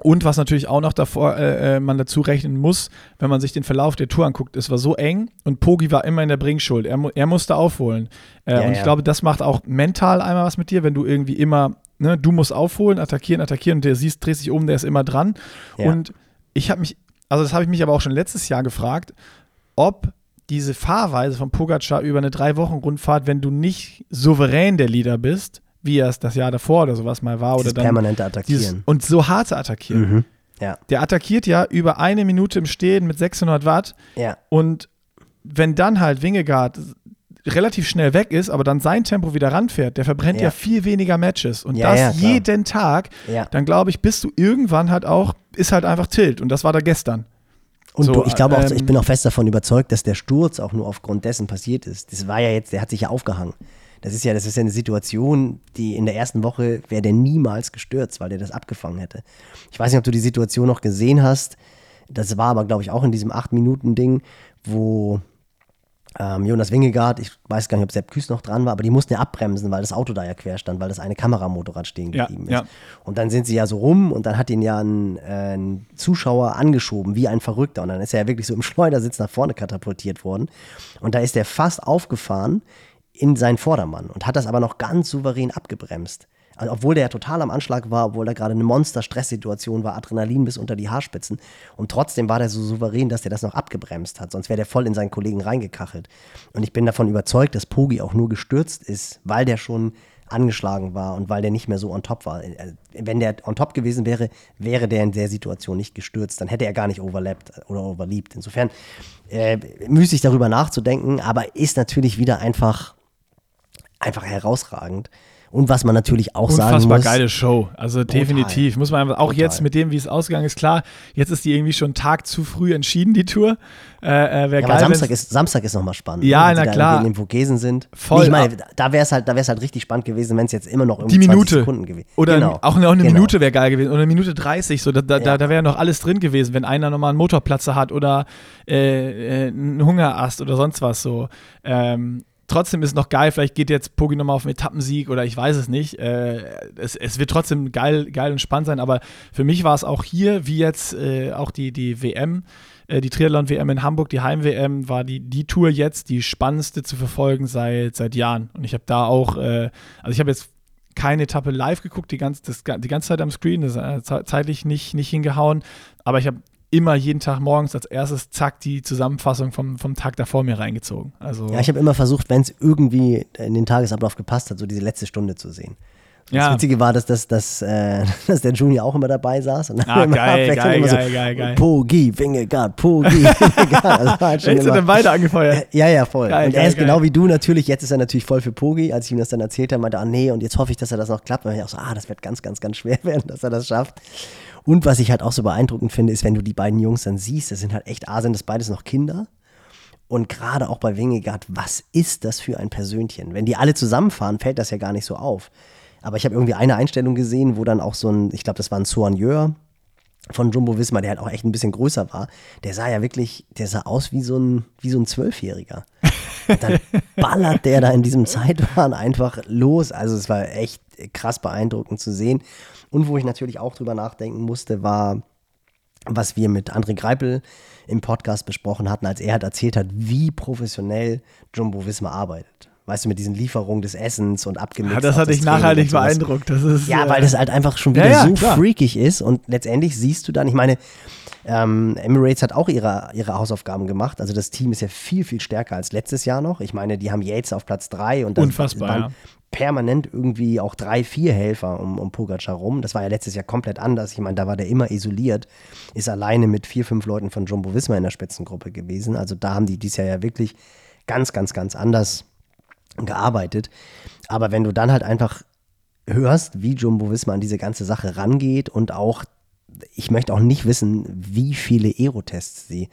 und was natürlich auch noch davor äh, äh, man dazu rechnen muss, wenn man sich den Verlauf der Tour anguckt, es war so eng und Pogi war immer in der Bringschuld. Er, er musste aufholen. Äh, Ja, und ich ja. glaube, das macht auch mental einmal was mit dir, wenn du irgendwie immer, ne, du musst aufholen, attackieren, attackieren und der siehst, drehst sich um, der ist immer dran. Ja. Und ich habe mich, also das habe ich mich aber auch schon letztes Jahr gefragt, ob diese Fahrweise von Pogacar über eine drei Wochen Rundfahrt, wenn du nicht souverän der Leader bist, wie er es das Jahr davor oder sowas mal war, Dieses oder dann permanente dieses, Attackieren. und so harte Attackieren. Mhm. Ja, Der attackiert ja über eine Minute im Stehen mit 600 Watt ja, und wenn dann halt Wingegaard relativ schnell weg ist, aber dann sein Tempo wieder ranfährt, der verbrennt ja, Ja. viel weniger Matches und Ja, das ja, jeden Tag, dann glaube ich, bist du irgendwann halt auch, ist halt einfach Tilt und das war da gestern. Und So, du, ich glaube auch, ähm, ich bin auch fest davon überzeugt, dass der Sturz auch nur aufgrund dessen passiert ist. Das war ja jetzt, der hat sich ja aufgehangen. Das ist ja, das ist ja eine Situation, die in der ersten Woche wäre der niemals gestürzt, weil der das abgefangen hätte. Ich weiß nicht, ob du die Situation noch gesehen hast. Das war aber, glaube ich, auch in diesem 8-Minuten-Ding, wo ähm, Jonas Wingegaard, ich weiß gar nicht, ob Sepp Küß noch dran war, aber die mussten ja abbremsen, weil das Auto da ja quer stand, weil das eine Kameramotorrad stehen Ja, geblieben ja. ist. Und dann sind sie ja so rum und dann hat ihn ja ein, äh, ein Zuschauer angeschoben, wie ein Verrückter. Und dann ist er ja wirklich so im *laughs* Schleudersitz nach vorne katapultiert worden. Und da ist er fast aufgefahren in seinen Vordermann und hat das aber noch ganz souverän abgebremst. Also obwohl der ja total am Anschlag war, obwohl da gerade eine Monster-Stresssituation war, Adrenalin bis unter die Haarspitzen. Und trotzdem war der so souverän, dass der das noch abgebremst hat. Sonst wäre der voll in seinen Kollegen reingekachelt. Und ich bin davon überzeugt, dass Pogi auch nur gestürzt ist, weil der schon angeschlagen war und weil der nicht mehr so on top war. Äh, Wenn der on top gewesen wäre, wäre der in der Situation nicht gestürzt. Dann hätte er gar nicht overlapped oder overleaped. Insofern äh, müßig darüber nachzudenken, aber ist natürlich wieder einfach, einfach herausragend. Und was man natürlich auch sagen Unfassbar muss. geile Show. Also definitiv. Muss man einfach, auch Total. jetzt mit dem, wie es ausgegangen ist, klar, jetzt ist die irgendwie schon einen Tag zu früh entschieden, die Tour. Äh, äh, Ja, geil, aber Samstag ist, Samstag ist nochmal spannend. Ja, ne, wenn na klar. Irgendwie den Vogesen sind. Voll, ich meine, da wäre es halt, da wär's halt richtig spannend gewesen, wenn es jetzt immer noch um die 20 Minute. Sekunden gewesen Oder genau. auch eine, auch eine genau. Minute wäre geil gewesen. Oder eine Minute 30. So, da da, da, Ja. da wäre noch alles drin gewesen, wenn einer nochmal einen Motorplatzer hat oder äh, äh, einen Hungerast oder sonst was. So. Ähm, trotzdem ist noch geil, vielleicht geht jetzt Pogi nochmal auf einen Etappensieg oder ich weiß es nicht. Äh, es, es wird trotzdem geil, geil und spannend sein, aber für mich war es auch hier, wie jetzt äh, auch die, die WM, äh, die Triathlon-WM in Hamburg, die Heim-WM, war die, die Tour jetzt die spannendste zu verfolgen seit, seit Jahren. Und ich habe da auch, äh, also ich habe jetzt keine Etappe live geguckt, die ganze, das, die ganze Zeit am Screen, das ist äh, ze- zeitlich nicht, nicht hingehauen, aber ich habe immer jeden Tag morgens als erstes, zack, die Zusammenfassung vom, vom Tag davor mir reingezogen. Also, Ja, ich habe immer versucht, wenn es irgendwie in den Tagesablauf gepasst hat, so diese letzte Stunde zu sehen. Das Ja. Witzige war, dass, das, dass, äh, *laughs* dass der Junior auch immer dabei saß. Und dann Ah, immer geil, geil, immer geil, geil, geil. Pogi, Wingegaard, Pogi, Wingegaard. Das war halt schon sind immer, dann beide angefeuert. Ja, ja, voll. Geil, und er geil, ist genau geil. wie du natürlich. Jetzt ist er natürlich voll für Pogi. Als ich ihm das dann erzählt habe, meinte er, ah, nee, und jetzt hoffe ich, dass er das noch klappt. Und ich auch so, ah, das wird ganz, ganz, ganz schwer *laughs* werden, dass er das schafft. Und was ich halt auch so beeindruckend finde, ist, wenn du die beiden Jungs dann siehst, das sind halt echt, A, sind das beides noch Kinder. Und gerade auch bei Wingegaard, was ist das für ein Persönchen? Wenn die alle zusammenfahren, fällt das ja gar nicht so auf. Aber ich habe irgendwie eine Einstellung gesehen, wo dann auch so ein, ich glaube, das war ein Soigneur von Jumbo Wismar, der halt auch echt ein bisschen größer war. Der sah ja wirklich, der sah aus wie so ein, wie so ein Zwölfjähriger. Und dann *laughs* ballert der da in diesem Zeitfahren einfach los. Also es war echt krass beeindruckend zu sehen. Und wo ich natürlich auch drüber nachdenken musste, war, was wir mit André Greipel im Podcast besprochen hatten, als er halt erzählt hat, wie professionell Jumbo Wismar arbeitet. Weißt du, mit diesen Lieferungen des Essens und abgemixt. Ja, das auf hat dich nachhaltig beeindruckt. Das ist, Ja, äh, weil das halt einfach schon wieder Ja, ja, so klar. freakig ist und letztendlich siehst du dann, ich meine, ähm, Emirates hat auch ihre, ihre Hausaufgaben gemacht. Also das Team ist ja viel, viel stärker als letztes Jahr noch. Ich meine, die haben Yates auf Platz 3 und dann Unfassbar, waren ja. Permanent irgendwie auch drei, vier Helfer um, um Pogacar rum. Das war ja letztes Jahr komplett anders. Ich meine, da war der immer isoliert, ist alleine mit vier, fünf Leuten von Jumbo Visma in der Spitzengruppe gewesen. Also da haben die dieses Jahr ja wirklich ganz, ganz, ganz anders gearbeitet. Aber wenn du dann halt einfach hörst, wie Jumbo Visma an diese ganze Sache rangeht und auch, ich möchte auch nicht wissen, wie viele Aerotests sie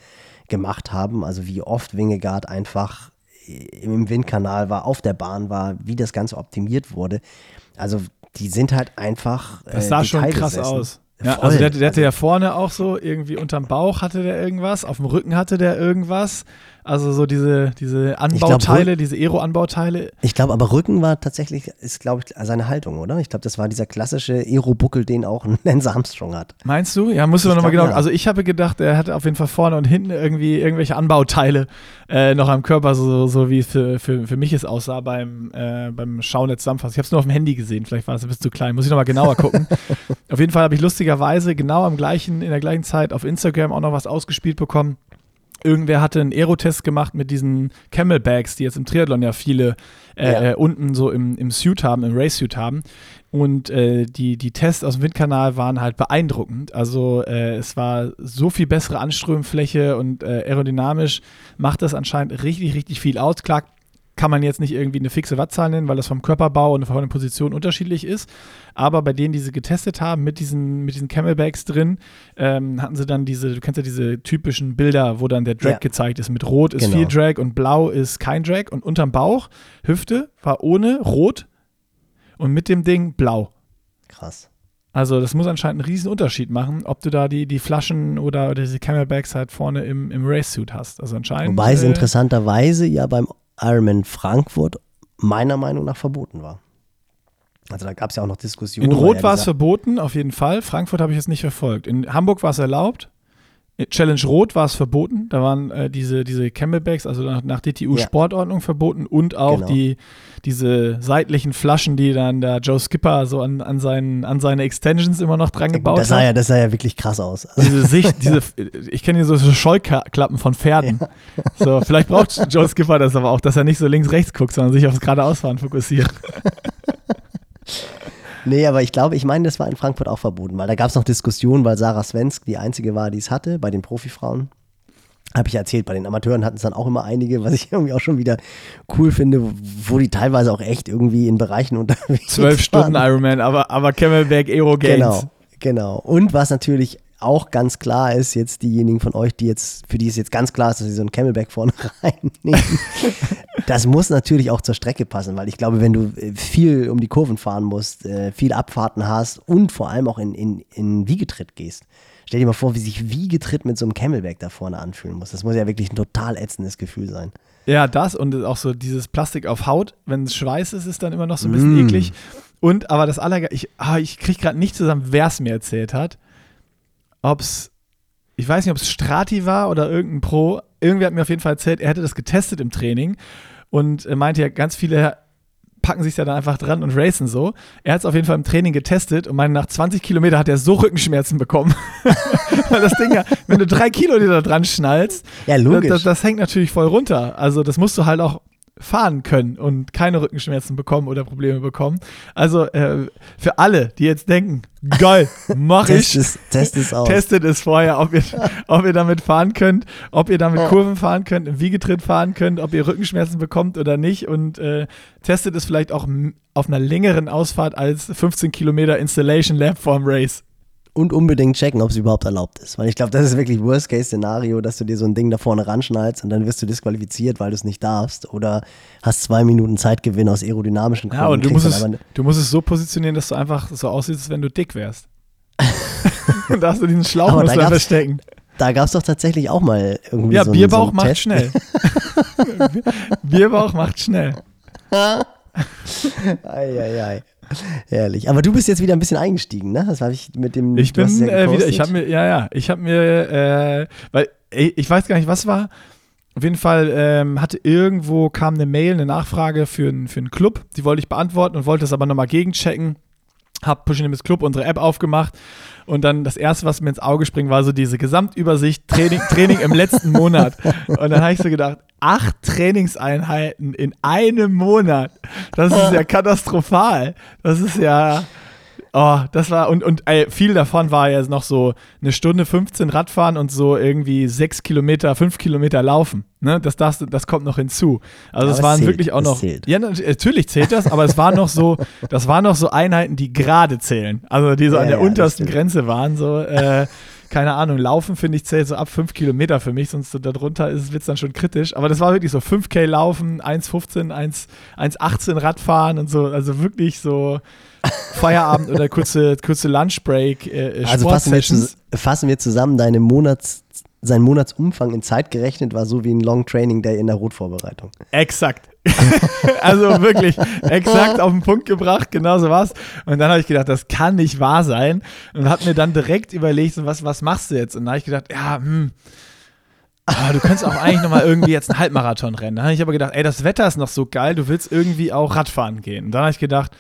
gemacht haben, also wie oft Wingegaard einfach im Windkanal war, auf der Bahn war, wie das Ganze optimiert wurde. Also die sind halt einfach. Das äh, sah schon krass aus. Ja, also der, der hatte ja vorne auch so, irgendwie unterm Bauch hatte der irgendwas, auf dem Rücken hatte der irgendwas. Also so diese, diese Anbauteile, diese Aero-Anbauteile. Ich glaube, aber Rücken war tatsächlich, ist glaube ich seine Haltung, oder? Ich glaube, das war dieser klassische Aero-Buckel, den auch *laughs* Lance Armstrong hat. Meinst du? Ja, musst du Ich nochmal glaub, genau. ja. Also ich habe gedacht, er hatte auf jeden Fall vorne und hinten irgendwie irgendwelche Anbauteile äh, noch am Körper, so, so wie es für, für, für mich es aussah beim, äh, beim Schauen der Zusammenfassung. Ich habe es nur auf dem Handy gesehen, vielleicht war es ein bisschen zu klein. Muss ich nochmal genauer gucken. *laughs* auf jeden Fall habe ich lustigerweise genau am gleichen, in der gleichen Zeit auf Instagram auch noch was ausgespielt bekommen. Irgendwer hatte einen Aerotest gemacht mit diesen Camelbags, die jetzt im Triathlon ja viele äh, Ja. äh, unten so im, im Suit haben, im Race-Suit haben. Und äh, die, die Tests aus dem Windkanal waren halt beeindruckend. Also äh, es war so viel bessere Anströmfläche und äh, aerodynamisch macht das anscheinend richtig, richtig viel aus. Klar kann man jetzt nicht irgendwie eine fixe Wattzahl nennen, weil das vom Körperbau und von der Position unterschiedlich ist. Aber bei denen, die sie getestet haben, mit diesen, mit diesen Camelbacks drin, ähm, hatten sie dann diese, du kennst ja diese typischen Bilder, wo dann der Drag Ja. gezeigt ist. Mit Rot ist Genau. viel Drag und Blau ist kein Drag. Und unterm Bauch, Hüfte, war ohne Rot und mit dem Ding blau. Krass. Also das muss anscheinend einen riesen Unterschied machen, ob du da die, die Flaschen oder, oder diese Camelbacks halt vorne im, im Race-Suit hast. Also anscheinend. Wobei es äh, interessanterweise ja beim Ironman Frankfurt meiner Meinung nach verboten war. Also da gab es ja auch noch Diskussionen. In Rot war es verboten, auf jeden Fall. Frankfurt habe ich jetzt nicht verfolgt. In Hamburg war es erlaubt. In Challenge Rot war es verboten. Da waren äh, diese, diese Camelbacks, also nach, nach DTU Ja. Sportordnung verboten und auch Genau. die, diese seitlichen Flaschen, die dann der Joe Skipper so an, an, seinen, an seine Extensions immer noch dran gebaut das sah, hat. ja, das sah ja wirklich krass aus. *laughs* Diese Sicht, diese, ich kenne hier so, Scheuklappen von Pferden. So, vielleicht braucht Joe Skipper das aber auch, dass er nicht so links-rechts guckt, sondern sich aufs geradeausfahren fokussiert. *laughs* nee, aber ich glaube, ich meine, das war in Frankfurt auch verboten, weil da gab es noch Diskussionen, weil Sarah Svensk die einzige war, die es hatte, bei den Profifrauen. Habe ich erzählt, bei den Amateuren hatten es dann auch immer einige, was ich *laughs* irgendwie auch schon wieder cool finde, wo die teilweise auch echt irgendwie in Bereichen *laughs* unterwegs Zwölf Stunden. Ironman, aber, aber Camelback Aero Gains. Genau, genau. Und was natürlich auch ganz klar ist, jetzt diejenigen von euch, die jetzt, für die es jetzt ganz klar ist, dass sie so ein Camelback vorne *laughs* reinnehmen, das muss natürlich auch zur Strecke passen, weil ich glaube, wenn du äh, viel um die Kurven fahren musst, äh, viel Abfahrten hast und vor allem auch in, in, in Wiegetritt gehst, stell dir mal vor, wie sich Wiegetritt mit so einem Camelback da vorne anfühlen muss. Das muss ja wirklich ein total ätzendes Gefühl sein. Ja, das und auch so dieses Plastik auf Haut, wenn es Schweiß ist, ist dann immer noch so ein bisschen Mm. eklig. Und aber das Allerge ich, ah, ich kriege gerade nicht zusammen, wer es mir erzählt hat. Ob's, ich weiß nicht, ob es Strati war oder irgendein Pro. Irgendwer hat mir auf jeden Fall erzählt, er hätte das getestet im Training und er meinte ja, ganz viele packen sich ja dann einfach dran und racen so. Er hat es auf jeden Fall im Training getestet und meinte, nach 20 Kilometer hat er so Rückenschmerzen bekommen. *laughs* Weil das Ding ja, wenn du drei Kilo dir da dran schnallst, Ja, logisch. das, das hängt natürlich voll runter. Also das musst du halt auch fahren können und keine Rückenschmerzen bekommen oder Probleme bekommen. Also äh, für alle, die jetzt denken, geil, mach Test ich, es, test es aus. testet es vorher, ob ihr, ob ihr damit fahren könnt, ob ihr damit Kurven fahren könnt, im Wiegetritt fahren könnt, ob ihr Rückenschmerzen bekommt oder nicht und äh, testet es vielleicht auch auf einer längeren Ausfahrt als 15 Kilometer Installation Lab vorm Race. Und unbedingt checken, ob es überhaupt erlaubt ist. Weil ich glaube, das ist wirklich Worst-Case-Szenario, dass du dir so ein Ding da vorne ranschnallst und dann wirst du disqualifiziert, weil du es nicht darfst. Oder hast zwei Minuten Zeitgewinn aus aerodynamischen Gründen. Ja, und du musst, dann es, du musst es so positionieren, dass du einfach so aussiehst, als wenn du dick wärst. *laughs* da hast du diesen Schlauch Aber musst da verstecken. Da gab es doch tatsächlich auch mal irgendwie Ja, so, einen- Bierbauch so einen macht Test. schnell. *laughs* Bierbauch macht schnell. *laughs* Eieiei. Herrlich. Aber du bist jetzt wieder ein bisschen eingestiegen, ne? Das habe ich mit dem. Ich bin ja äh, wieder, ich habe mir, ja, ja, ich habe mir, äh, weil ich weiß gar nicht, was war. Auf jeden Fall ähm, hatte irgendwo kam eine Mail, eine Nachfrage für, ein, für einen Club. Die wollte ich beantworten und wollte es aber nochmal gegenchecken. Hab Pushing Limits Club unsere App aufgemacht und dann das erste, was mir ins Auge springt, war so diese Gesamtübersicht Training, Training im letzten Monat. Und dann habe ich so gedacht, acht Trainingseinheiten in einem Monat. Das ist ja katastrophal. Das ist ja Oh, das war, und, und ey, viel davon war ja noch so eine Stunde 15 Radfahren und so irgendwie sechs Kilometer, fünf Kilometer laufen. Ne? Das, das, das kommt noch hinzu. Also es waren zählt, wirklich auch noch. Zählt. Ja, natürlich zählt das, aber es waren noch so, *laughs* das waren noch so Einheiten, die gerade zählen. Also die so Ja, an der ja, untersten. Grenze waren. So, äh, keine Ahnung, Laufen finde ich zählt so ab fünf Kilometer für mich, sonst so darunter wird es dann schon kritisch. Aber das war wirklich so 5K Laufen, 1,15, 1 1,18 Radfahren und so. Also wirklich so Feierabend oder kurze, kurze Lunchbreak, äh, Also fassen wir, fassen wir zusammen, deine Monats, sein Monatsumfang in Zeit gerechnet war so wie ein Long Training Day in der Rotvorbereitung. Exakt. *laughs* also wirklich exakt auf den Punkt gebracht, genau so war's. Und dann habe ich gedacht, das kann nicht wahr sein. Und habe mir dann direkt überlegt, so, was, was machst du jetzt? Und dann habe ich gedacht, ja, hm, ah, du könntest auch eigentlich nochmal irgendwie jetzt einen Halbmarathon rennen. Dann habe ich aber gedacht, ey, das Wetter ist noch so geil, du willst irgendwie auch Radfahren gehen. Und dann habe ich gedacht,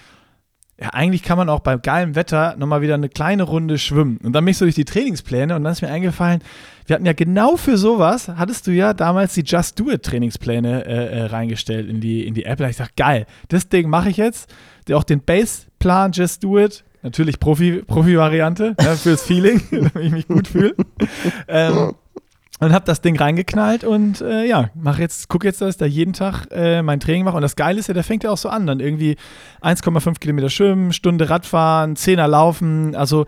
ja, eigentlich kann man auch bei geilem Wetter nochmal wieder eine kleine Runde schwimmen. Und dann bin ich so durch die Trainingspläne und dann ist mir eingefallen, wir hatten ja genau für sowas, hattest du ja damals die Just Do It Trainingspläne äh, äh, reingestellt in die, in die App. Hab ich gesagt, geil, das Ding mache ich jetzt. Auch den Base-Plan Just Do It, natürlich Profi- Profi-Variante, ne, fürs Feeling, *laughs* damit ich mich gut fühle. ähm, und habe das Ding reingeknallt und äh, ja, mach jetzt, guck jetzt, dass ich da jeden Tag äh, mein Training mache. Und das Geile ist ja, der fängt ja auch so an. Dann irgendwie 1,5 Kilometer schwimmen, Stunde Radfahren, Zehner laufen. Also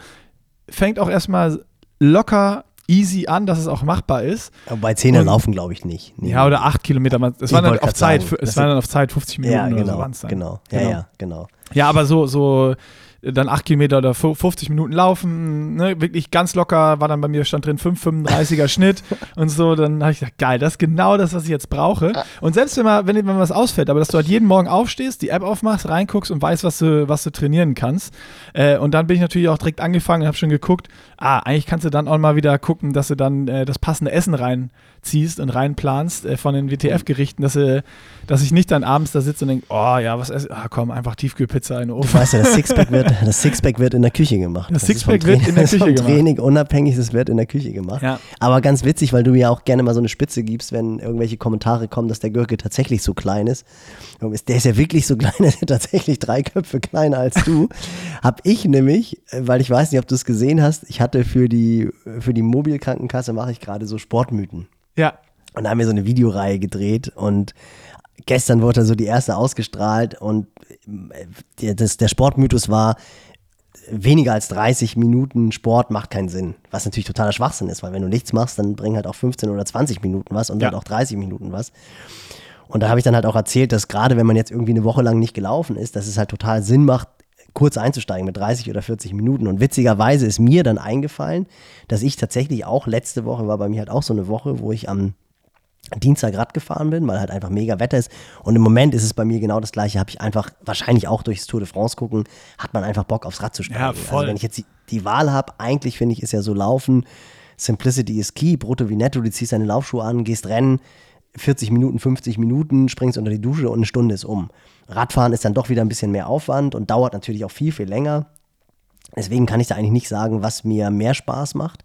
fängt auch erstmal locker, easy an, dass es auch machbar ist. Aber bei Zehner Und- laufen glaube ich nicht. Nee. Ja, oder 8 Kilometer. Es war dann auf Zeit, sagen, es war dann auf Zeit 50 Minuten ja, oder so genau, dann. genau. Ja, Genau. ja, genau. Ja, aber so, so dann 8 Kilometer oder fu- 50 Minuten laufen, ne, wirklich ganz locker, war dann bei mir stand drin 5,35er Schnitt *laughs* und so, dann habe ich gedacht, geil, das ist genau das, was ich jetzt brauche. Und selbst wenn mal, wenn, wenn was ausfällt, aber dass du halt jeden Morgen aufstehst, die App aufmachst, reinguckst und weißt, was du, was du trainieren kannst. Äh, und dann bin ich natürlich auch direkt angefangen und habe schon geguckt, ah, eigentlich kannst du dann auch mal wieder gucken, dass du dann äh, das passende Essen reinziehst und reinplanst äh, von den WTF-Gerichten, dass, du, dass ich nicht dann abends da sitze und denke, oh ja, was esse Ah, komm, einfach Tiefkühlpizza in den Du Ofen. weißt ja, das *laughs* Sixpack wird, das Sixpack wird in der Küche gemacht. Das ist vom Sixpack wird in der das ist Küche *laughs* gemacht. Training unabhängig, das wird in der Küche gemacht. Ja. Aber ganz witzig, weil du ja auch gerne mal so eine Spitze gibst, wenn irgendwelche Kommentare kommen, dass der Gürke tatsächlich so klein ist. Der ist ja wirklich so klein, *laughs* der ist ja tatsächlich drei Köpfe kleiner als du. Hab ich nämlich, äh, weil ich weiß nicht, ob du es gesehen hast, ich hatte für die, für die Mobilkrankenkasse mache ich gerade so Sportmythen. Ja, Und da haben wir so eine Videoreihe gedreht und gestern wurde so die erste ausgestrahlt und äh, der, das, der Sportmythos war, weniger als 30 Minuten Sport macht keinen Sinn. Was natürlich totaler Schwachsinn ist, weil wenn du nichts machst, dann bringen halt auch 15 oder 20 Minuten was und Ja. dann auch 30 Minuten was. Und da habe ich dann halt auch erzählt, dass gerade wenn man jetzt irgendwie eine Woche lang nicht gelaufen ist, dass es halt total Sinn macht, kurz einzusteigen mit 30 oder 40 Minuten. Und witzigerweise ist mir dann eingefallen, dass ich tatsächlich auch letzte Woche, war bei mir halt auch so eine Woche, wo ich am Dienstag Rad gefahren bin, weil halt einfach mega Wetter ist. Und im Moment ist es bei mir genau das gleiche. Habe ich einfach, wahrscheinlich auch durchs Tour de France gucken, hat man einfach Bock aufs Rad zu steigen. Ja, voll. Also wenn ich jetzt die, die Wahl habe, eigentlich finde ich, ist ja so Laufen, Simplicity is key, brutto wie netto, du ziehst deine Laufschuhe an, gehst rennen, 40 Minuten, 50 Minuten, springst unter die Dusche und eine Stunde ist um. Radfahren ist dann doch wieder ein bisschen mehr Aufwand und dauert natürlich auch viel, viel länger. Deswegen kann ich da eigentlich nicht sagen, was mir mehr Spaß macht.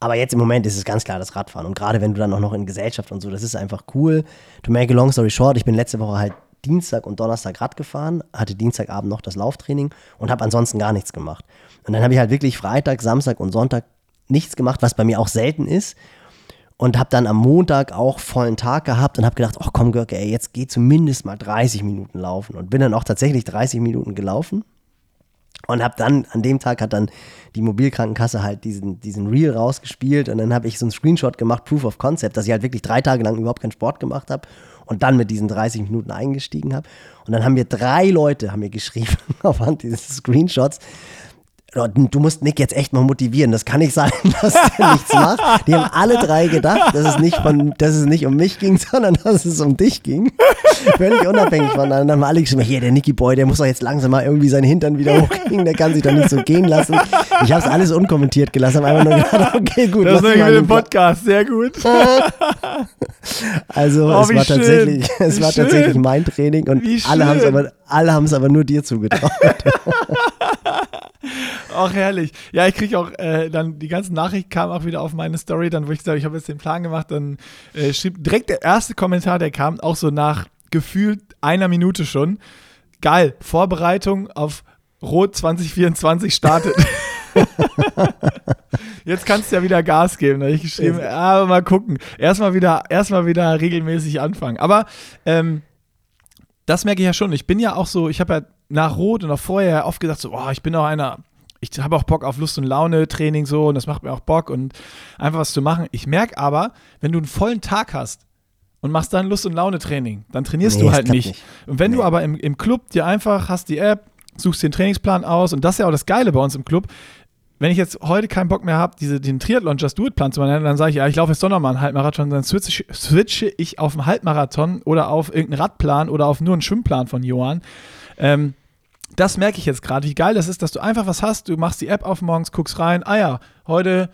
Aber jetzt im Moment ist es ganz klar das Radfahren. Und gerade wenn du dann auch noch in Gesellschaft und so, das ist einfach cool. To make a long story short, ich bin letzte Woche halt Dienstag und Donnerstag Rad gefahren, hatte Dienstagabend noch das Lauftraining und habe ansonsten gar nichts gemacht. Und dann habe ich halt wirklich Freitag, Samstag und Sonntag nichts gemacht, was bei mir auch selten ist. Und habe dann am Montag auch vollen Tag gehabt und habe gedacht, ach komm Görke, ey, jetzt geh zumindest mal 30 Minuten laufen. Und bin dann auch tatsächlich 30 Minuten gelaufen. Und habe dann, an dem Tag hat dann die Mobilkrankenkasse halt diesen, diesen Reel rausgespielt und dann habe ich so einen Screenshot gemacht, Proof of Concept, dass ich halt wirklich drei Tage lang überhaupt keinen Sport gemacht habe und dann mit diesen 30 Minuten eingestiegen habe. Und dann haben mir drei Leute haben mir geschrieben *laughs* aufhand dieses Screenshots, Du musst Nick jetzt echt mal motivieren. Das kann nicht sein, *laughs* dass der nichts macht. Die haben alle drei gedacht, dass es nicht, von, dass es nicht um mich ging, *laughs* sondern dass es um dich ging. *laughs* Völlig unabhängig voneinander. Dann haben alle geschrieben, hier, der Nicky Boy, der muss doch jetzt langsam mal irgendwie seinen Hintern wieder hochkriegen. Der kann sich doch nicht so gehen lassen. Ich habe es alles unkommentiert gelassen. Habe einfach nur gedacht, okay, gut. Das ist mit dem Podcast, sehr gut. Also oh, es war schön. tatsächlich, es wie war schön. tatsächlich mein Training und alle haben es aber, alle haben es aber nur dir zugetraut. *laughs* Auch herrlich. Ja, ich kriege auch äh, dann die ganzen Nachrichten kamen auch wieder auf meine Story, dann wo ich gesagt, ich habe jetzt den Plan gemacht, dann äh, schrieb direkt der erste Kommentar, der kam auch so nach gefühlt einer Minute schon. Geil, Vorbereitung auf Rot 2024 startet. *laughs* Jetzt kannst du ja wieder Gas geben. Da habe ich geschrieben, ja, mal gucken. Erstmal wieder, erstmal wieder regelmäßig anfangen. Aber ähm, das merke ich ja schon. Ich bin ja auch so, ich habe ja nach Rot und auch vorher oft gesagt, so, oh, ich bin auch einer, ich habe auch Bock auf Lust und Laune Training so und das macht mir auch Bock und einfach was zu machen. Ich merke aber, wenn du einen vollen Tag hast und machst dann Lust und Laune Training, dann trainierst nee, du halt nicht. nicht. Und wenn nee. du aber im, im Club dir einfach hast die App, suchst den Trainingsplan aus und das ist ja auch das Geile bei uns im Club. Wenn ich jetzt heute keinen Bock mehr habe, diese, den Triathlon Just Do It Plan zu machen, dann sage ich, ja, ich laufe jetzt doch nochmal einen Halbmarathon, dann switche, switche ich auf einen Halbmarathon oder auf irgendeinen Radplan oder auf nur einen Schwimmplan von Johann. Ähm, das merke ich jetzt gerade, wie geil das ist, dass du einfach was hast, du machst die App auf morgens, guckst rein, ah ja, heute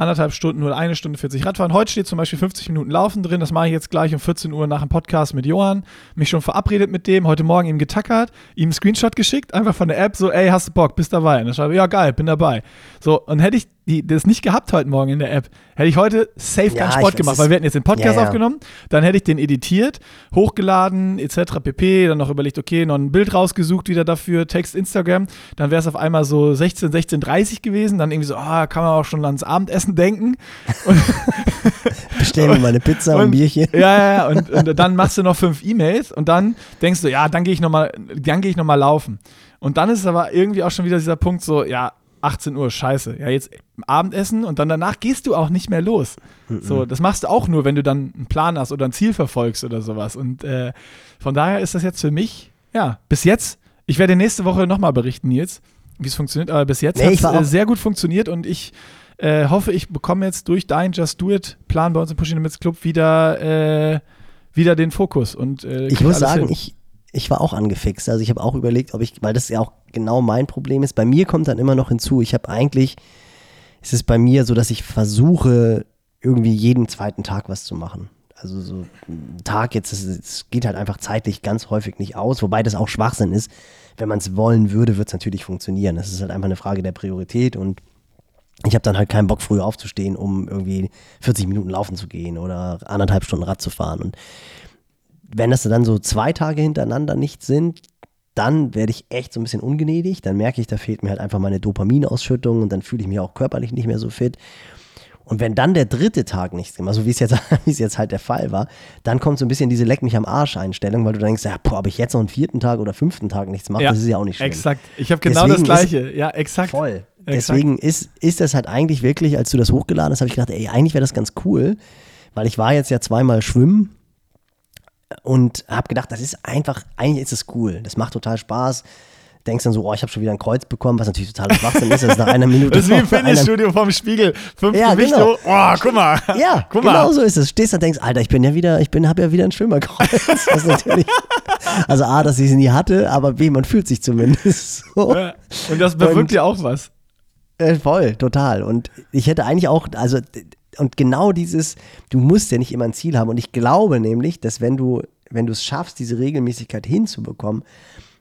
anderthalb Stunden oder eine Stunde 40 Radfahren. Heute steht zum Beispiel 50 Minuten Laufen drin. Das mache ich jetzt gleich um 14 Uhr nach dem Podcast mit Johann. Mich schon verabredet mit dem, heute Morgen ihm getackert, ihm einen Screenshot geschickt, einfach von der App, so, ey, hast du Bock, bist dabei? Und dann schreibe ich, ja, geil, bin dabei. So, und hätte ich die, das nicht gehabt heute Morgen in der App, hätte ich heute safe ja, keinen Sport gemacht, weil wir hätten jetzt den Podcast ja, ja. aufgenommen, dann hätte ich den editiert, hochgeladen, etc. pp. Dann noch überlegt, okay, noch ein Bild rausgesucht wieder dafür, Text, Instagram. Dann wäre es auf einmal so 16, 16, 30 gewesen. Dann irgendwie so, ah, kann man auch schon ans Abendessen denken. *laughs* Bestellen wir mal eine Pizza und ein Bierchen. Ja, ja, ja. Und, und, dann machst du noch fünf E-Mails und dann denkst du, ja, dann gehe ich nochmal, dann gehe ich nochmal laufen. Und dann ist es aber irgendwie auch schon wieder dieser Punkt so, ja, 18 Uhr, scheiße. Ja, jetzt Abendessen und dann danach gehst du auch nicht mehr los. Mhm. So, das machst du auch nur, wenn du dann einen Plan hast oder ein Ziel verfolgst oder sowas. Und äh, von daher ist das jetzt für mich, ja, bis jetzt, ich werde nächste Woche nochmal berichten, Nils, wie es funktioniert, aber bis jetzt nee, hat es äh, sehr gut funktioniert und ich äh, hoffe, ich bekomme jetzt durch deinen Just Do It Plan bei uns im Pushing Limits Club wieder, äh, wieder den Fokus. Und, äh, ich muss sagen, ich, ich war auch angefixt. Also ich habe auch überlegt, ob ich, weil das ja auch genau mein Problem ist. Bei mir kommt dann immer noch hinzu, ich habe eigentlich, es ist bei mir so, dass ich versuche, irgendwie jeden zweiten Tag was zu machen. Also so ein Tag jetzt, es geht halt einfach zeitlich ganz häufig nicht aus, wobei das auch Schwachsinn ist. Wenn man es wollen würde, wird es natürlich funktionieren. Das ist halt einfach eine Frage der Priorität und ich habe dann halt keinen Bock, früh aufzustehen, um irgendwie 40 Minuten laufen zu gehen oder anderthalb Stunden Rad zu fahren. Und wenn das dann so zwei Tage hintereinander nicht sind, dann werde ich echt so ein bisschen ungnädig. Dann merke ich, da fehlt mir halt einfach meine Dopaminausschüttung und dann fühle ich mich auch körperlich nicht mehr so fit. Und wenn dann der dritte Tag nichts gemacht, so wie es jetzt, *laughs* wie es jetzt halt der Fall war, dann kommt so ein bisschen diese Leck mich am Arsch Einstellung, weil du denkst, ja, boah, ob ich jetzt noch einen vierten Tag oder fünften Tag nichts mache, ja, das ist ja auch nicht schlimm. Exakt. Ich habe genau Deswegen das Gleiche. Ja, exakt. Voll. Deswegen ist, ist das halt eigentlich wirklich, als du das hochgeladen hast, habe ich gedacht, ey, eigentlich wäre das ganz cool, weil ich war jetzt ja zweimal schwimmen und habe gedacht, das ist einfach, eigentlich ist es cool. Das macht total Spaß. Denkst dann so, oh, ich habe schon wieder ein Kreuz bekommen, was natürlich total Schwachsinn ist. Das ist nach einer *laughs* Minute. Das ist wie im *laughs* Fitnessstudio vom Spiegel. Fünf ja, Gewichte genau. Oh, guck mal. Ja, *laughs* guck genau mal. so ist es. Stehst da und denkst, Alter, ich bin ja wieder, ich bin, habe ja wieder ein Schwimmerkreuz. Das natürlich. Also A, dass ich es nie hatte, aber B, man fühlt sich zumindest so. Ja, und das bewirkt ja auch was. Äh, voll, total. Und ich hätte eigentlich auch, also und genau dieses, du musst ja nicht immer ein Ziel haben. Und ich glaube nämlich, dass wenn du, wenn du es schaffst, diese Regelmäßigkeit hinzubekommen,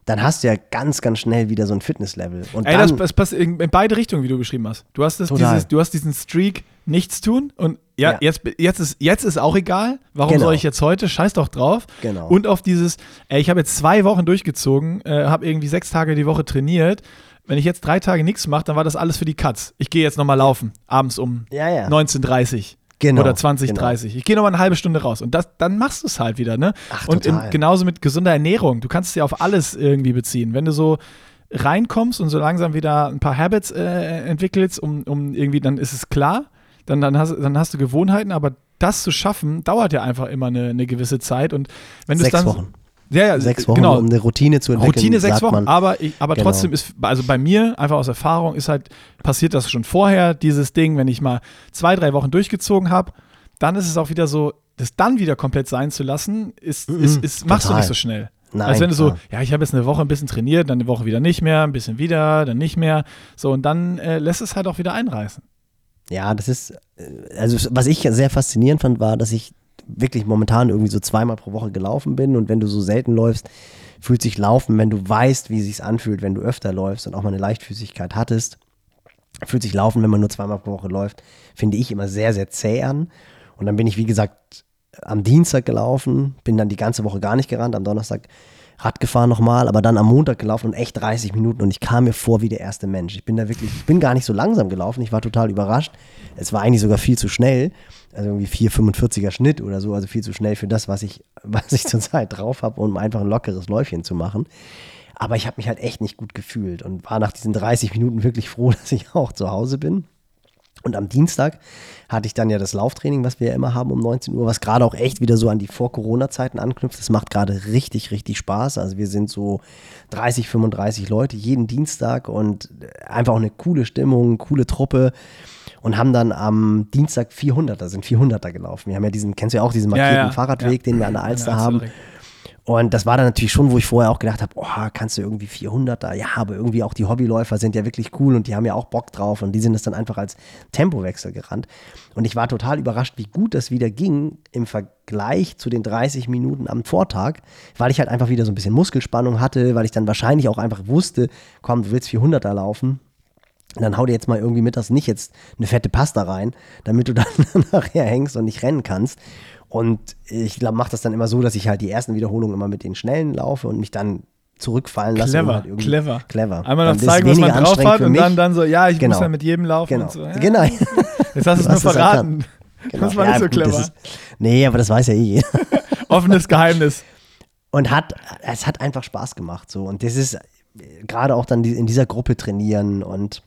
dann hast du ja ganz, ganz schnell wieder so ein Fitnesslevel. Und Ey, das, das passt in, in, beide Richtungen, wie du beschrieben hast. Du hast, das, dieses, du hast diesen Streak, nichts tun und ja, ja, Jetzt, jetzt, ist, jetzt ist auch egal. Warum genau. soll ich jetzt heute? Scheiß doch drauf. Genau. Und auf dieses, ey, ich habe jetzt zwei Wochen durchgezogen, äh, habe irgendwie sechs Tage die Woche trainiert wenn ich jetzt drei Tage nichts mache, dann war das alles für die Katz. Ich gehe jetzt nochmal laufen, abends um ja, ja. 19.30 Genau, oder 20, genau. Ich gehe nochmal eine halbe Stunde raus und das, dann machst du es halt wieder, ne? Ach, und in, genauso mit gesunder Ernährung. Du kannst es ja auf alles irgendwie beziehen. Wenn du so reinkommst und so langsam wieder ein paar Habits äh, entwickelst, um, um irgendwie, dann ist es klar, dann, dann, hast, dann hast du Gewohnheiten, aber das zu schaffen, dauert ja einfach immer eine, eine gewisse Zeit. Und wenn du es dann. Wochen. Ja, ja, sechs Wochen, genau. um eine Routine zu entwickeln. Routine sechs Wochen, aber, ich, aber Genau. trotzdem ist, also bei mir, einfach aus Erfahrung, ist halt, passiert das schon vorher, dieses Ding, wenn ich mal zwei, drei Wochen durchgezogen habe, dann ist es auch wieder so, das dann wieder komplett sein zu lassen, ist, Mhm, ist, ist, machst du nicht so schnell. Nein, Als wenn du so, ja, ich habe jetzt eine Woche ein bisschen trainiert, dann eine Woche wieder nicht mehr, ein bisschen wieder, dann nicht mehr. So, und dann äh, lässt es halt auch wieder einreißen. Ja, das ist, äh, also was ich sehr faszinierend fand, war, dass ich wirklich momentan irgendwie so zweimal pro Woche gelaufen bin und wenn du so selten läufst, fühlt sich Laufen, wenn du weißt, wie sich anfühlt, wenn du öfter läufst und auch mal eine Leichtfüßigkeit hattest, fühlt sich Laufen, wenn man nur zweimal pro Woche läuft, finde ich immer sehr, sehr zäh an. Und dann bin ich, wie gesagt, am Dienstag gelaufen, bin dann die ganze Woche gar nicht gerannt, am Donnerstag Rad gefahren nochmal, aber dann am Montag gelaufen und echt 30 Minuten und ich kam mir vor wie der erste Mensch. Ich bin da wirklich, ich bin gar nicht so langsam gelaufen, ich war total überrascht. Es war eigentlich sogar viel zu schnell, also irgendwie 4,45er Schnitt oder so, also viel zu schnell für das, was ich, *laughs* was ich zurzeit drauf habe, um einfach ein lockeres Läufchen zu machen. Aber ich habe mich halt echt nicht gut gefühlt und war nach diesen 30 Minuten wirklich froh, *laughs* dass ich auch zu Hause bin. Und am Dienstag hatte ich dann ja das Lauftraining, was wir ja immer haben um 19 Uhr, was gerade auch echt wieder so an die Vor-Corona-Zeiten anknüpft. Das macht gerade richtig, richtig Spaß. Also wir sind so 30, 35 Leute jeden Dienstag und einfach auch eine coole Stimmung, coole Truppe. Und haben dann am Dienstag 400er, sind 400er gelaufen. Wir haben ja diesen, kennst du ja auch diesen Ja, markierten ja, Fahrradweg, ja. den wir an der Alster der haben. direkt. Und das war dann natürlich schon, wo ich vorher auch gedacht habe, oh, kannst du irgendwie 400er? Ja, aber irgendwie auch die Hobbyläufer sind ja wirklich cool und die haben ja auch Bock drauf und die sind es dann einfach als Tempowechsel gerannt. Und ich war total überrascht, wie gut das wieder ging im Vergleich zu den 30 Minuten am Vortag, weil ich halt einfach wieder so ein bisschen Muskelspannung hatte, weil ich dann wahrscheinlich auch einfach wusste, komm, du willst 400er laufen. Dann hau dir jetzt mal irgendwie mittags nicht jetzt eine fette Pasta rein, damit du *laughs* dann nachher hängst und nicht rennen kannst. Und ich mache das dann immer so, dass ich halt die ersten Wiederholungen immer mit den Schnellen laufe und mich dann zurückfallen lasse. und Clever, halt clever. Clever. Einmal noch zeigen, was man drauf hat und dann, dann so, ja, ich Genau. muss ja mit jedem laufen Genau. und so. *laughs* Ja. Genau. Jetzt hast du es nur verraten. Genau. Das war Ja, nicht so clever. Ist, nee, aber das weiß ja eh jeder. *laughs* Offenes Geheimnis. Und hat, es hat einfach Spaß gemacht. So. Und das ist äh, gerade auch dann in dieser Gruppe trainieren und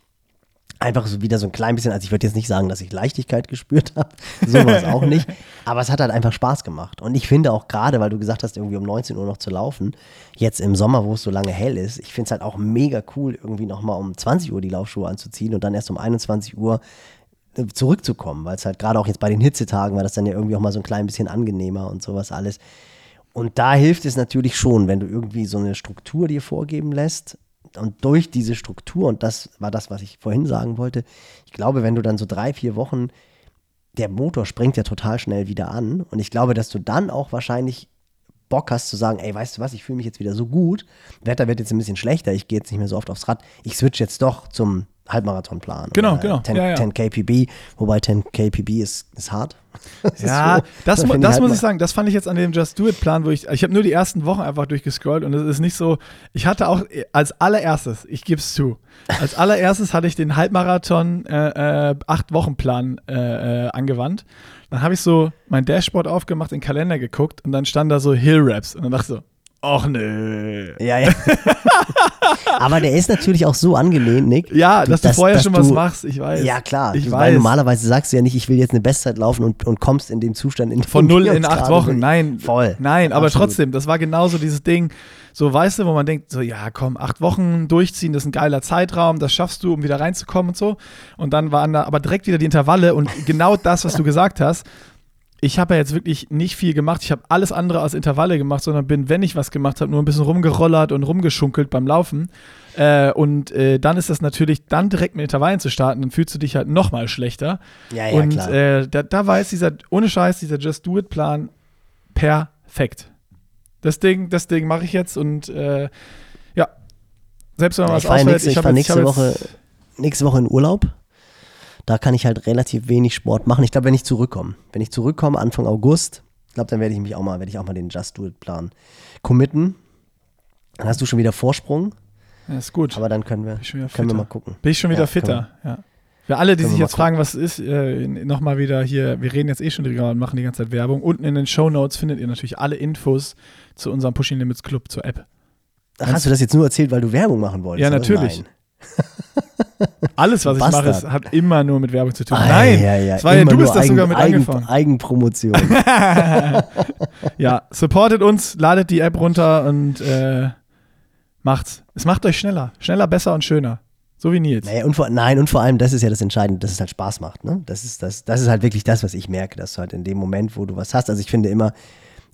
einfach so wieder so ein klein bisschen, also ich würde jetzt nicht sagen, dass ich Leichtigkeit *laughs* gespürt habe, sowas auch nicht, *laughs* aber es hat halt einfach Spaß gemacht. Und ich finde auch gerade, weil du gesagt hast, irgendwie um 19 Uhr noch zu laufen, jetzt im Sommer, wo es so lange hell ist, ich finde es halt auch mega cool, irgendwie nochmal um 20 Uhr die Laufschuhe anzuziehen und dann erst um 21 Uhr äh, zurückzukommen, weil es halt gerade auch jetzt bei den Hitzetagen war das dann ja irgendwie auch mal so ein klein bisschen angenehmer und sowas alles. Und da hilft es natürlich schon, wenn du irgendwie so eine Struktur dir vorgeben lässt. Und durch diese Struktur, und das war das, was ich vorhin sagen wollte, ich glaube, wenn du dann so drei, vier Wochen, der Motor springt ja total schnell wieder an. Und ich glaube, dass du dann auch wahrscheinlich Bock hast zu sagen, ey, weißt du was, ich fühle mich jetzt wieder so gut. Wetter wird jetzt ein bisschen schlechter, ich gehe jetzt nicht mehr so oft aufs Rad. Ich switch jetzt doch zum Halbmarathonplan. Genau, oder genau. 10, Ja, ja. 10 KPB, wobei 10 KPB ist, ist hart. *laughs* Das ist Ja, so- das, da mu- finde das halt muss ich sagen, das fand ich jetzt an dem Just Do It Plan, wo ich, ich habe nur die ersten Wochen einfach durchgescrollt und es ist nicht so, ich hatte auch als allererstes, ich gebe es zu, als allererstes hatte ich den Halbmarathon äh, äh, acht Wochen Plan äh, äh, angewandt. Dann habe ich so mein Dashboard aufgemacht, den Kalender geguckt und dann stand da so Hill Raps und dann dachte ich so, ach nö. Ja, ja. *laughs* Aber der ist natürlich auch so angelehnt, Nick. Ja, dass du dass- vorher dass schon was du- machst, ich weiß. Ja, klar. Ich weiß. normalerweise sagst du ja nicht, ich will jetzt eine Bestzeit laufen und, und kommst in dem Zustand in Von null in acht Wochen, sind. nein. Voll. Nein, aber Absolut. trotzdem, das war genauso dieses Ding, so weißt du, wo man denkt, so ja, komm, acht Wochen durchziehen, das ist ein geiler Zeitraum, das schaffst du, um wieder reinzukommen und so. Und dann waren da aber direkt wieder die Intervalle und genau das, was du gesagt hast. Ich habe ja jetzt wirklich nicht viel gemacht. Ich habe alles andere als Intervalle gemacht, sondern bin, wenn ich was gemacht habe, nur ein bisschen rumgerollert und rumgeschunkelt beim Laufen. Äh, und äh, dann ist das natürlich, dann direkt mit Intervallen zu starten, dann fühlst du dich halt noch mal schlechter. Ja, ja, und klar. Äh, da, da war jetzt dieser, ohne Scheiß, dieser Just Do It-Plan perfekt. Das Ding, das Ding mache ich jetzt und äh, ja, selbst wenn man Ja, was ich ausfällt, ich hab fahr jetzt- nächste, hab nächste Woche in Urlaub. Da kann ich halt relativ wenig Sport machen. Ich glaube, wenn ich zurückkomme, wenn ich zurückkomme Anfang August, ich glaube, dann werde ich mich auch mal, werde ich auch mal den Just Do It Plan committen. Dann hast du schon wieder Vorsprung, Ja, ist gut. aber dann können wir, können wir mal gucken. Bin ich schon wieder Ja, fitter, ja. Für alle, die sich jetzt fragen, was es ist, äh, nochmal wieder hier, wir reden jetzt eh schon drüber und machen die ganze Zeit Werbung. Unten in den Show Notes findet ihr natürlich alle Infos zu unserem Pushing Limits Club, zur App. Ach, hast du das jetzt nur erzählt, weil du Werbung machen wolltest? Ja, natürlich. *laughs* Alles, was ich mache, Bastard. hat immer nur mit Werbung zu tun. Ah, Nein, ja, ja, war ja, immer du bist das Eigen, sogar mit Eigen, angefangen. Eigenpromotion. *laughs* *laughs* Ja, supportet uns, ladet die App runter und äh, macht's. Es macht euch schneller. Schneller, besser und schöner. So wie Nils. Naja, und vor, nein, und vor allem, das ist ja das Entscheidende, dass es halt Spaß macht. Ne? Das, ist das, das ist halt wirklich das, was ich merke, dass du halt in dem Moment, wo du was hast, also ich finde immer,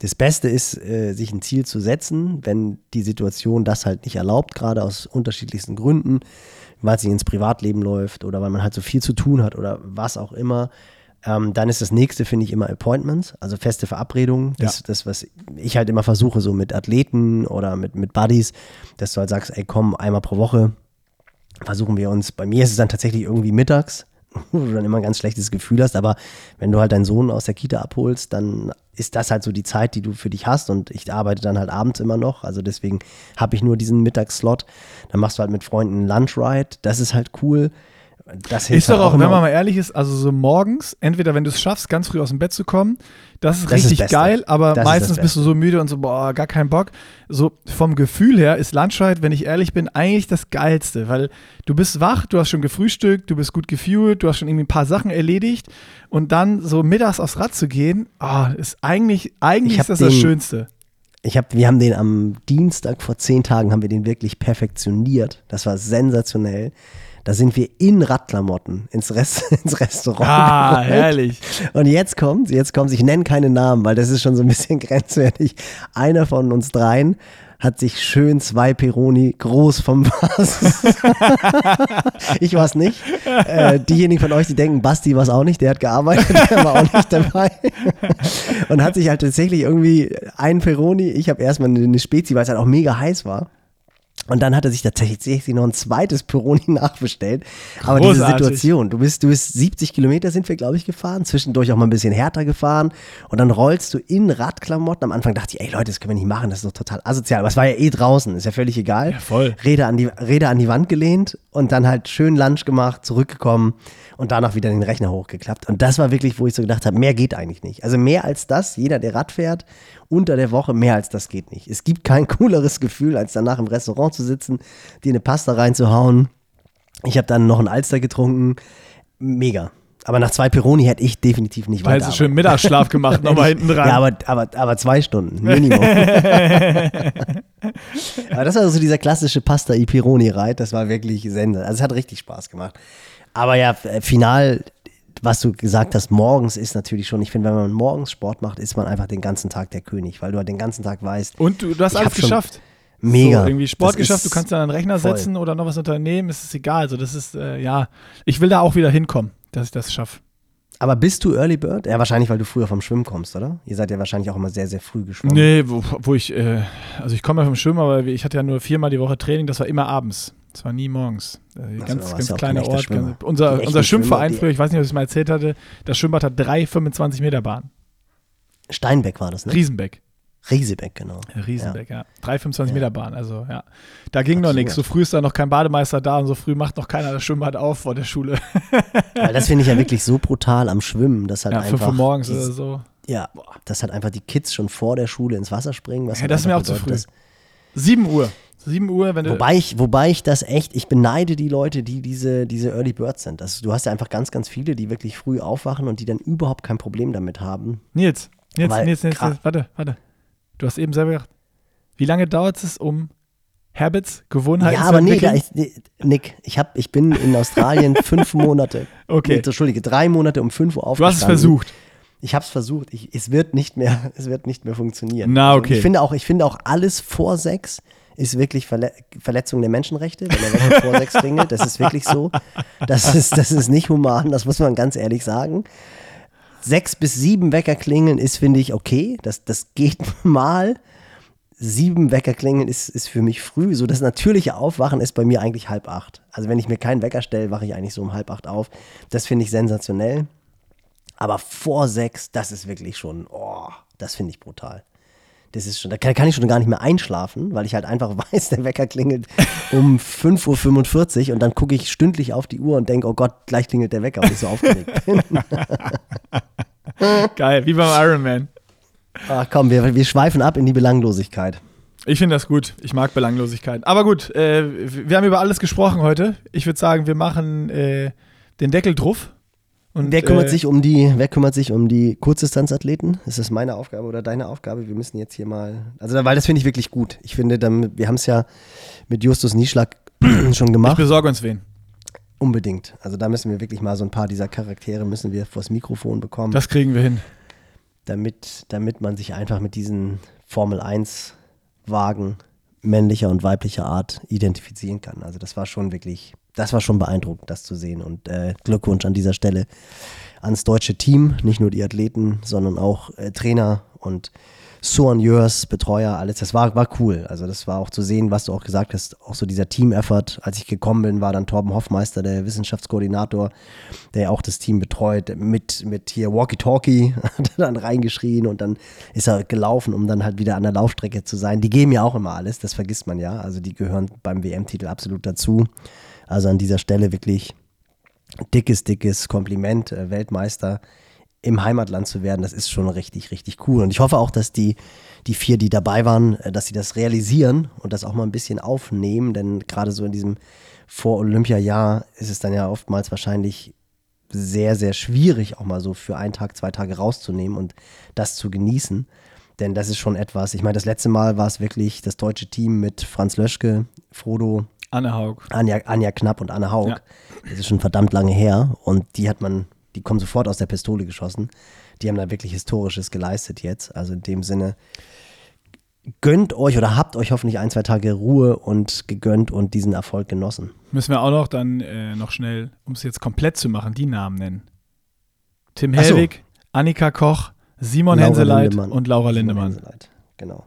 das Beste ist, äh, sich ein Ziel zu setzen, wenn die Situation das halt nicht erlaubt, gerade aus unterschiedlichsten Gründen, weil nicht ins Privatleben läuft oder weil man halt so viel zu tun hat oder was auch immer. Ähm, dann ist das nächste, finde ich, immer Appointments, also feste Verabredungen. Das, Ja. das, was ich halt immer versuche, so mit Athleten oder mit, mit Buddies, dass du halt sagst, ey, komm, einmal pro Woche versuchen wir uns, bei mir ist es dann tatsächlich irgendwie mittags, *laughs* wo du dann immer ein ganz schlechtes Gefühl hast, aber wenn du halt deinen Sohn aus der Kita abholst, dann ist das halt so die Zeit, die du für dich hast und ich arbeite dann halt abends immer noch, also deswegen habe ich nur diesen Mittagsslot, dann machst du halt mit Freunden einen Lunchride, das ist halt cool. Das hilft Ist doch halt auch, wenn man mal ehrlich ist, also so morgens, entweder wenn du es schaffst, ganz früh aus dem Bett zu kommen, das ist Das ist richtig Beste. geil, aber Das ist meistens bist du so müde und so, boah, gar keinen Bock. So vom Gefühl her ist Lunchright, wenn ich ehrlich bin, eigentlich das Geilste, weil du bist wach, du hast schon gefrühstückt, du bist gut gefühlt, du hast schon irgendwie ein paar Sachen erledigt und dann so mittags aufs Rad zu gehen, ah, ist eigentlich, eigentlich Ich ist das das Schönste. Ich hab, wir haben den am Dienstag vor zehn Tagen haben wir den wirklich perfektioniert. Das war sensationell. Da sind wir in Radklamotten ins, Rest, *laughs* ins Restaurant. Ah, gerollt. herrlich. Und jetzt kommt, jetzt kommt, ich nenne keine Namen, weil das ist schon so ein bisschen *laughs* grenzwertig. Einer von uns dreien hat sich schön zwei Peroni groß vom Basis. *laughs* ich war es nicht. Äh, diejenigen von euch, die denken, Basti war es auch nicht, der hat gearbeitet, der war auch nicht dabei. Und hat sich halt tatsächlich irgendwie ein Peroni, ich habe erstmal eine, eine Spezi, weil es halt auch mega heiß war. Und dann hat er sich tatsächlich noch ein zweites Peroni *laughs* nachbestellt. Aber diese. Situation, du bist, du bist 70 Kilometer sind wir, glaube ich, gefahren, zwischendurch auch mal ein bisschen härter gefahren. Und dann rollst du in Radklamotten. Am Anfang dachte ich, ey Leute, das können wir nicht machen, das ist doch total asozial. Aber es war ja eh draußen, ist ja völlig egal. Ja, voll. Räder an die, Räder an die Wand gelehnt und dann halt schön Lunch gemacht, zurückgekommen und danach wieder den Rechner hochgeklappt. Und das war wirklich, wo ich so gedacht habe, mehr geht eigentlich nicht. Also mehr als das, jeder, der Rad fährt, unter der Woche, mehr als das geht nicht. Es gibt kein *laughs* cooleres Gefühl, als danach im Restaurant zu sitzen, dir eine Pasta reinzuhauen. Ich habe dann noch einen Alster getrunken. Mega. Aber nach zwei Peroni hätte ich definitiv nicht weiter. schön Mittagsschlaf gemacht, nochmal *laughs* hinten dran. Ja, aber, aber, aber zwei Stunden, Minimum. *laughs* aber das war so dieser klassische Pasta i Pironi Reit, das war wirklich Sender. Also es hat richtig Spaß gemacht. Aber ja, äh, final, was du gesagt hast, morgens ist natürlich schon, ich finde, wenn man morgens Sport macht, ist man einfach den ganzen Tag der König, weil du halt den ganzen Tag weißt, Und du, du hast alles geschafft. mega. So, irgendwie Sport Das geschafft, du kannst dann einen Rechner voll. setzen oder noch was unternehmen, es ist egal. Also das ist, äh, ja, ich will da auch wieder hinkommen, dass ich das schaffe. Aber bist du Early Bird? Ja, wahrscheinlich, weil du früher vom Schwimmen kommst, oder? Ihr seid ja wahrscheinlich auch immer sehr, sehr früh geschwommen. Nee, wo, wo ich, äh, also ich komme ja vom Schwimmen, aber ich hatte ja nur viermal die Woche Training, das war immer abends. Das war nie morgens. Äh, Ach so, ganz, ganz kleiner Ort. Ganz, unser, unser Schwimmverein früher, ich weiß nicht, ob ich es mal erzählt hatte, das Schwimmbad hat drei 25 Meter Bahnen. Steinbeck war das, ne? Riesenbeck. Riesebeck, genau. Riesenbeck, ja. Drei 25 Meter Bahnen, also ja. Da ging noch Absurd. nichts. So früh ist da noch kein Bademeister da und so früh macht noch keiner das Schwimmbad auf vor der Schule. *laughs* Weil das finde ich ja wirklich so brutal am Schwimmen, dass halt Ja, einfach. 5 Uhr morgens dieses- oder so. Ja, dass halt einfach die Kids schon vor der Schule ins Wasser springen. Was Ja, halt das ist mir auch zu früh. 7 Uhr. 7 Uhr, wenn du. wobei, ich, wobei ich das echt, ich beneide die Leute, die diese, diese Early Birds sind. Also, du hast ja einfach ganz, ganz viele, die wirklich früh aufwachen und die dann überhaupt kein Problem damit haben. Nils, Nils, Weil Nils, Nils, Nils, warte, warte. Du hast eben selber gesagt, wie lange dauert es, um Habits, Gewohnheiten ja, zu aber nee, da, entwickeln? ich, Nick, ich, hab, ich bin in Australien *laughs* fünf Monate. Okay. Nee, Entschuldige, drei Monate um fünf Uhr du aufgestanden. hast es versucht. Ich habe es versucht. Ich, es wird nicht mehr, *laughs* es wird nicht mehr funktionieren. Na, Also, okay. ich finde auch, ich finde auch alles vor sechs ist wirklich Verle Verletzung der Menschenrechte, wenn Wecker vor sechs klingelt. Das ist wirklich so. Das ist, das ist nicht human. Das muss man ganz ehrlich sagen. Sechs bis sieben Wecker klingeln ist, finde ich, okay. Das, das geht *laughs* mal. Sieben Wecker klingeln ist, ist für mich früh. So das natürliche Aufwachen ist bei mir eigentlich halb acht. Also wenn ich mir keinen Wecker stelle, wache ich eigentlich so um halb acht auf. Das finde ich sensationell. Aber vor sechs, das ist wirklich schon, oh, das finde ich brutal. Das ist schon, da kann, kann ich schon gar nicht mehr einschlafen, weil ich halt einfach *laughs* weiß, der Wecker klingelt um 5.45 Uhr und dann gucke ich stündlich auf die Uhr und denke, oh Gott, gleich klingelt der Wecker, weil ich so aufgeregt bin. *laughs* Geil, wie beim Ironman. Ach komm, wir, wir schweifen ab in die Belanglosigkeit. Ich finde das gut. Ich mag Belanglosigkeit. Aber gut, äh, wir haben über alles gesprochen heute. Ich würde sagen, wir machen äh, den Deckel drauf. Und, wer kümmert äh, sich um die, wer kümmert sich um die Kurzdistanzathleten? Ist das meine Aufgabe oder deine Aufgabe? Wir müssen jetzt hier mal, also weil das finde ich wirklich gut. Ich finde, wir haben es ja mit Justus Nieschlag *clears throat* schon gemacht. Ich besorge uns wen. Unbedingt. Also da müssen wir wirklich mal so ein paar dieser Charaktere müssen wir vors Mikrofon bekommen. Das kriegen wir hin. Damit, damit man sich einfach mit diesen Formel 1 Wagen männlicher und weiblicher Art identifizieren kann. Also das war schon wirklich, das war schon beeindruckend, das zu sehen. Und äh, Glückwunsch an dieser Stelle ans deutsche Team, nicht nur die Athleten, sondern auch äh, Trainer und Soigneurs, Betreuer, alles. Das war, war cool. Also das war auch zu sehen, was du auch gesagt hast, auch so dieser Team-Effort. Als ich gekommen bin, war dann Torben Hoffmeister, der Wissenschaftskoordinator, der auch das Team betreut, mit, mit hier Walkie-Talkie, *laughs* hat dann reingeschrien und dann ist er gelaufen, um dann halt wieder an der Laufstrecke zu sein. Die geben ja auch immer alles, das vergisst man ja. Also die gehören beim WM-Titel absolut dazu. Also an dieser Stelle wirklich dickes, dickes Kompliment, äh, Weltmeister im Heimatland zu werden, das ist schon richtig, richtig cool. Und ich hoffe auch, dass die, die vier, die dabei waren, äh, dass sie das realisieren und das auch mal ein bisschen aufnehmen, denn gerade so in diesem Vor-Olympia-Jahr ist es dann ja oftmals wahrscheinlich sehr, sehr schwierig, auch mal so für einen Tag, zwei Tage rauszunehmen und das zu genießen. Denn das ist schon etwas, ich meine, das letzte Mal war es wirklich das deutsche Team mit Franz Löschke, Frodo, Anne Haug. Anja, Anja Knapp und Anne Haug. Ja. Das ist schon verdammt lange her und die hat man die kommen sofort aus der Pistole geschossen. Die haben da wirklich Historisches geleistet jetzt. Also in dem Sinne, gönnt euch oder habt euch hoffentlich ein, zwei Tage Ruhe und gegönnt und diesen Erfolg genossen. Müssen wir auch noch dann äh, noch schnell, um es jetzt komplett zu machen, die Namen nennen. Tim Hellwig, so. Annika Koch, Simon Laura Henseleit Lindemann. und Laura Lindemann. Henseleit. Genau.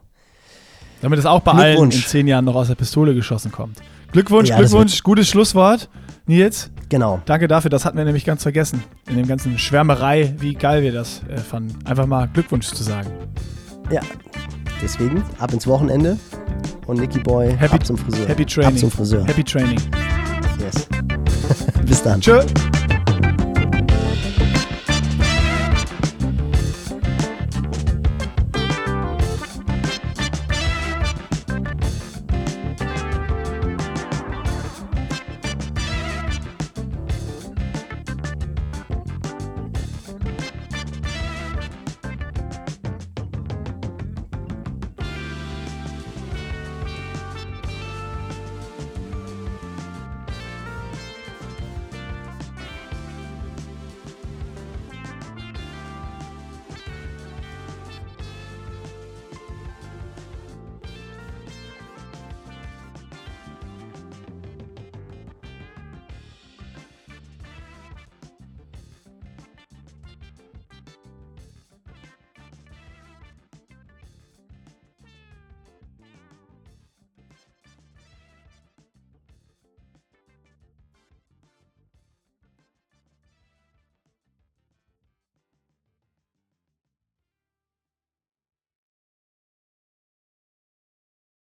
Damit es auch bei allen in zehn Jahren noch aus der Pistole geschossen kommt. Glückwunsch, ja, Glückwunsch, gutes Schlusswort. Nils. Genau. Danke dafür, das hatten wir nämlich ganz vergessen. In dem ganzen Schwärmerei, wie geil wir das äh, fanden. Einfach mal Glückwunsch zu sagen. Ja, deswegen ab ins Wochenende und Nicky Boy happy, ab zum Friseur. Happy Training. Ab zum Friseur. Happy Training. Yes. *laughs* Bis dann. Tschö.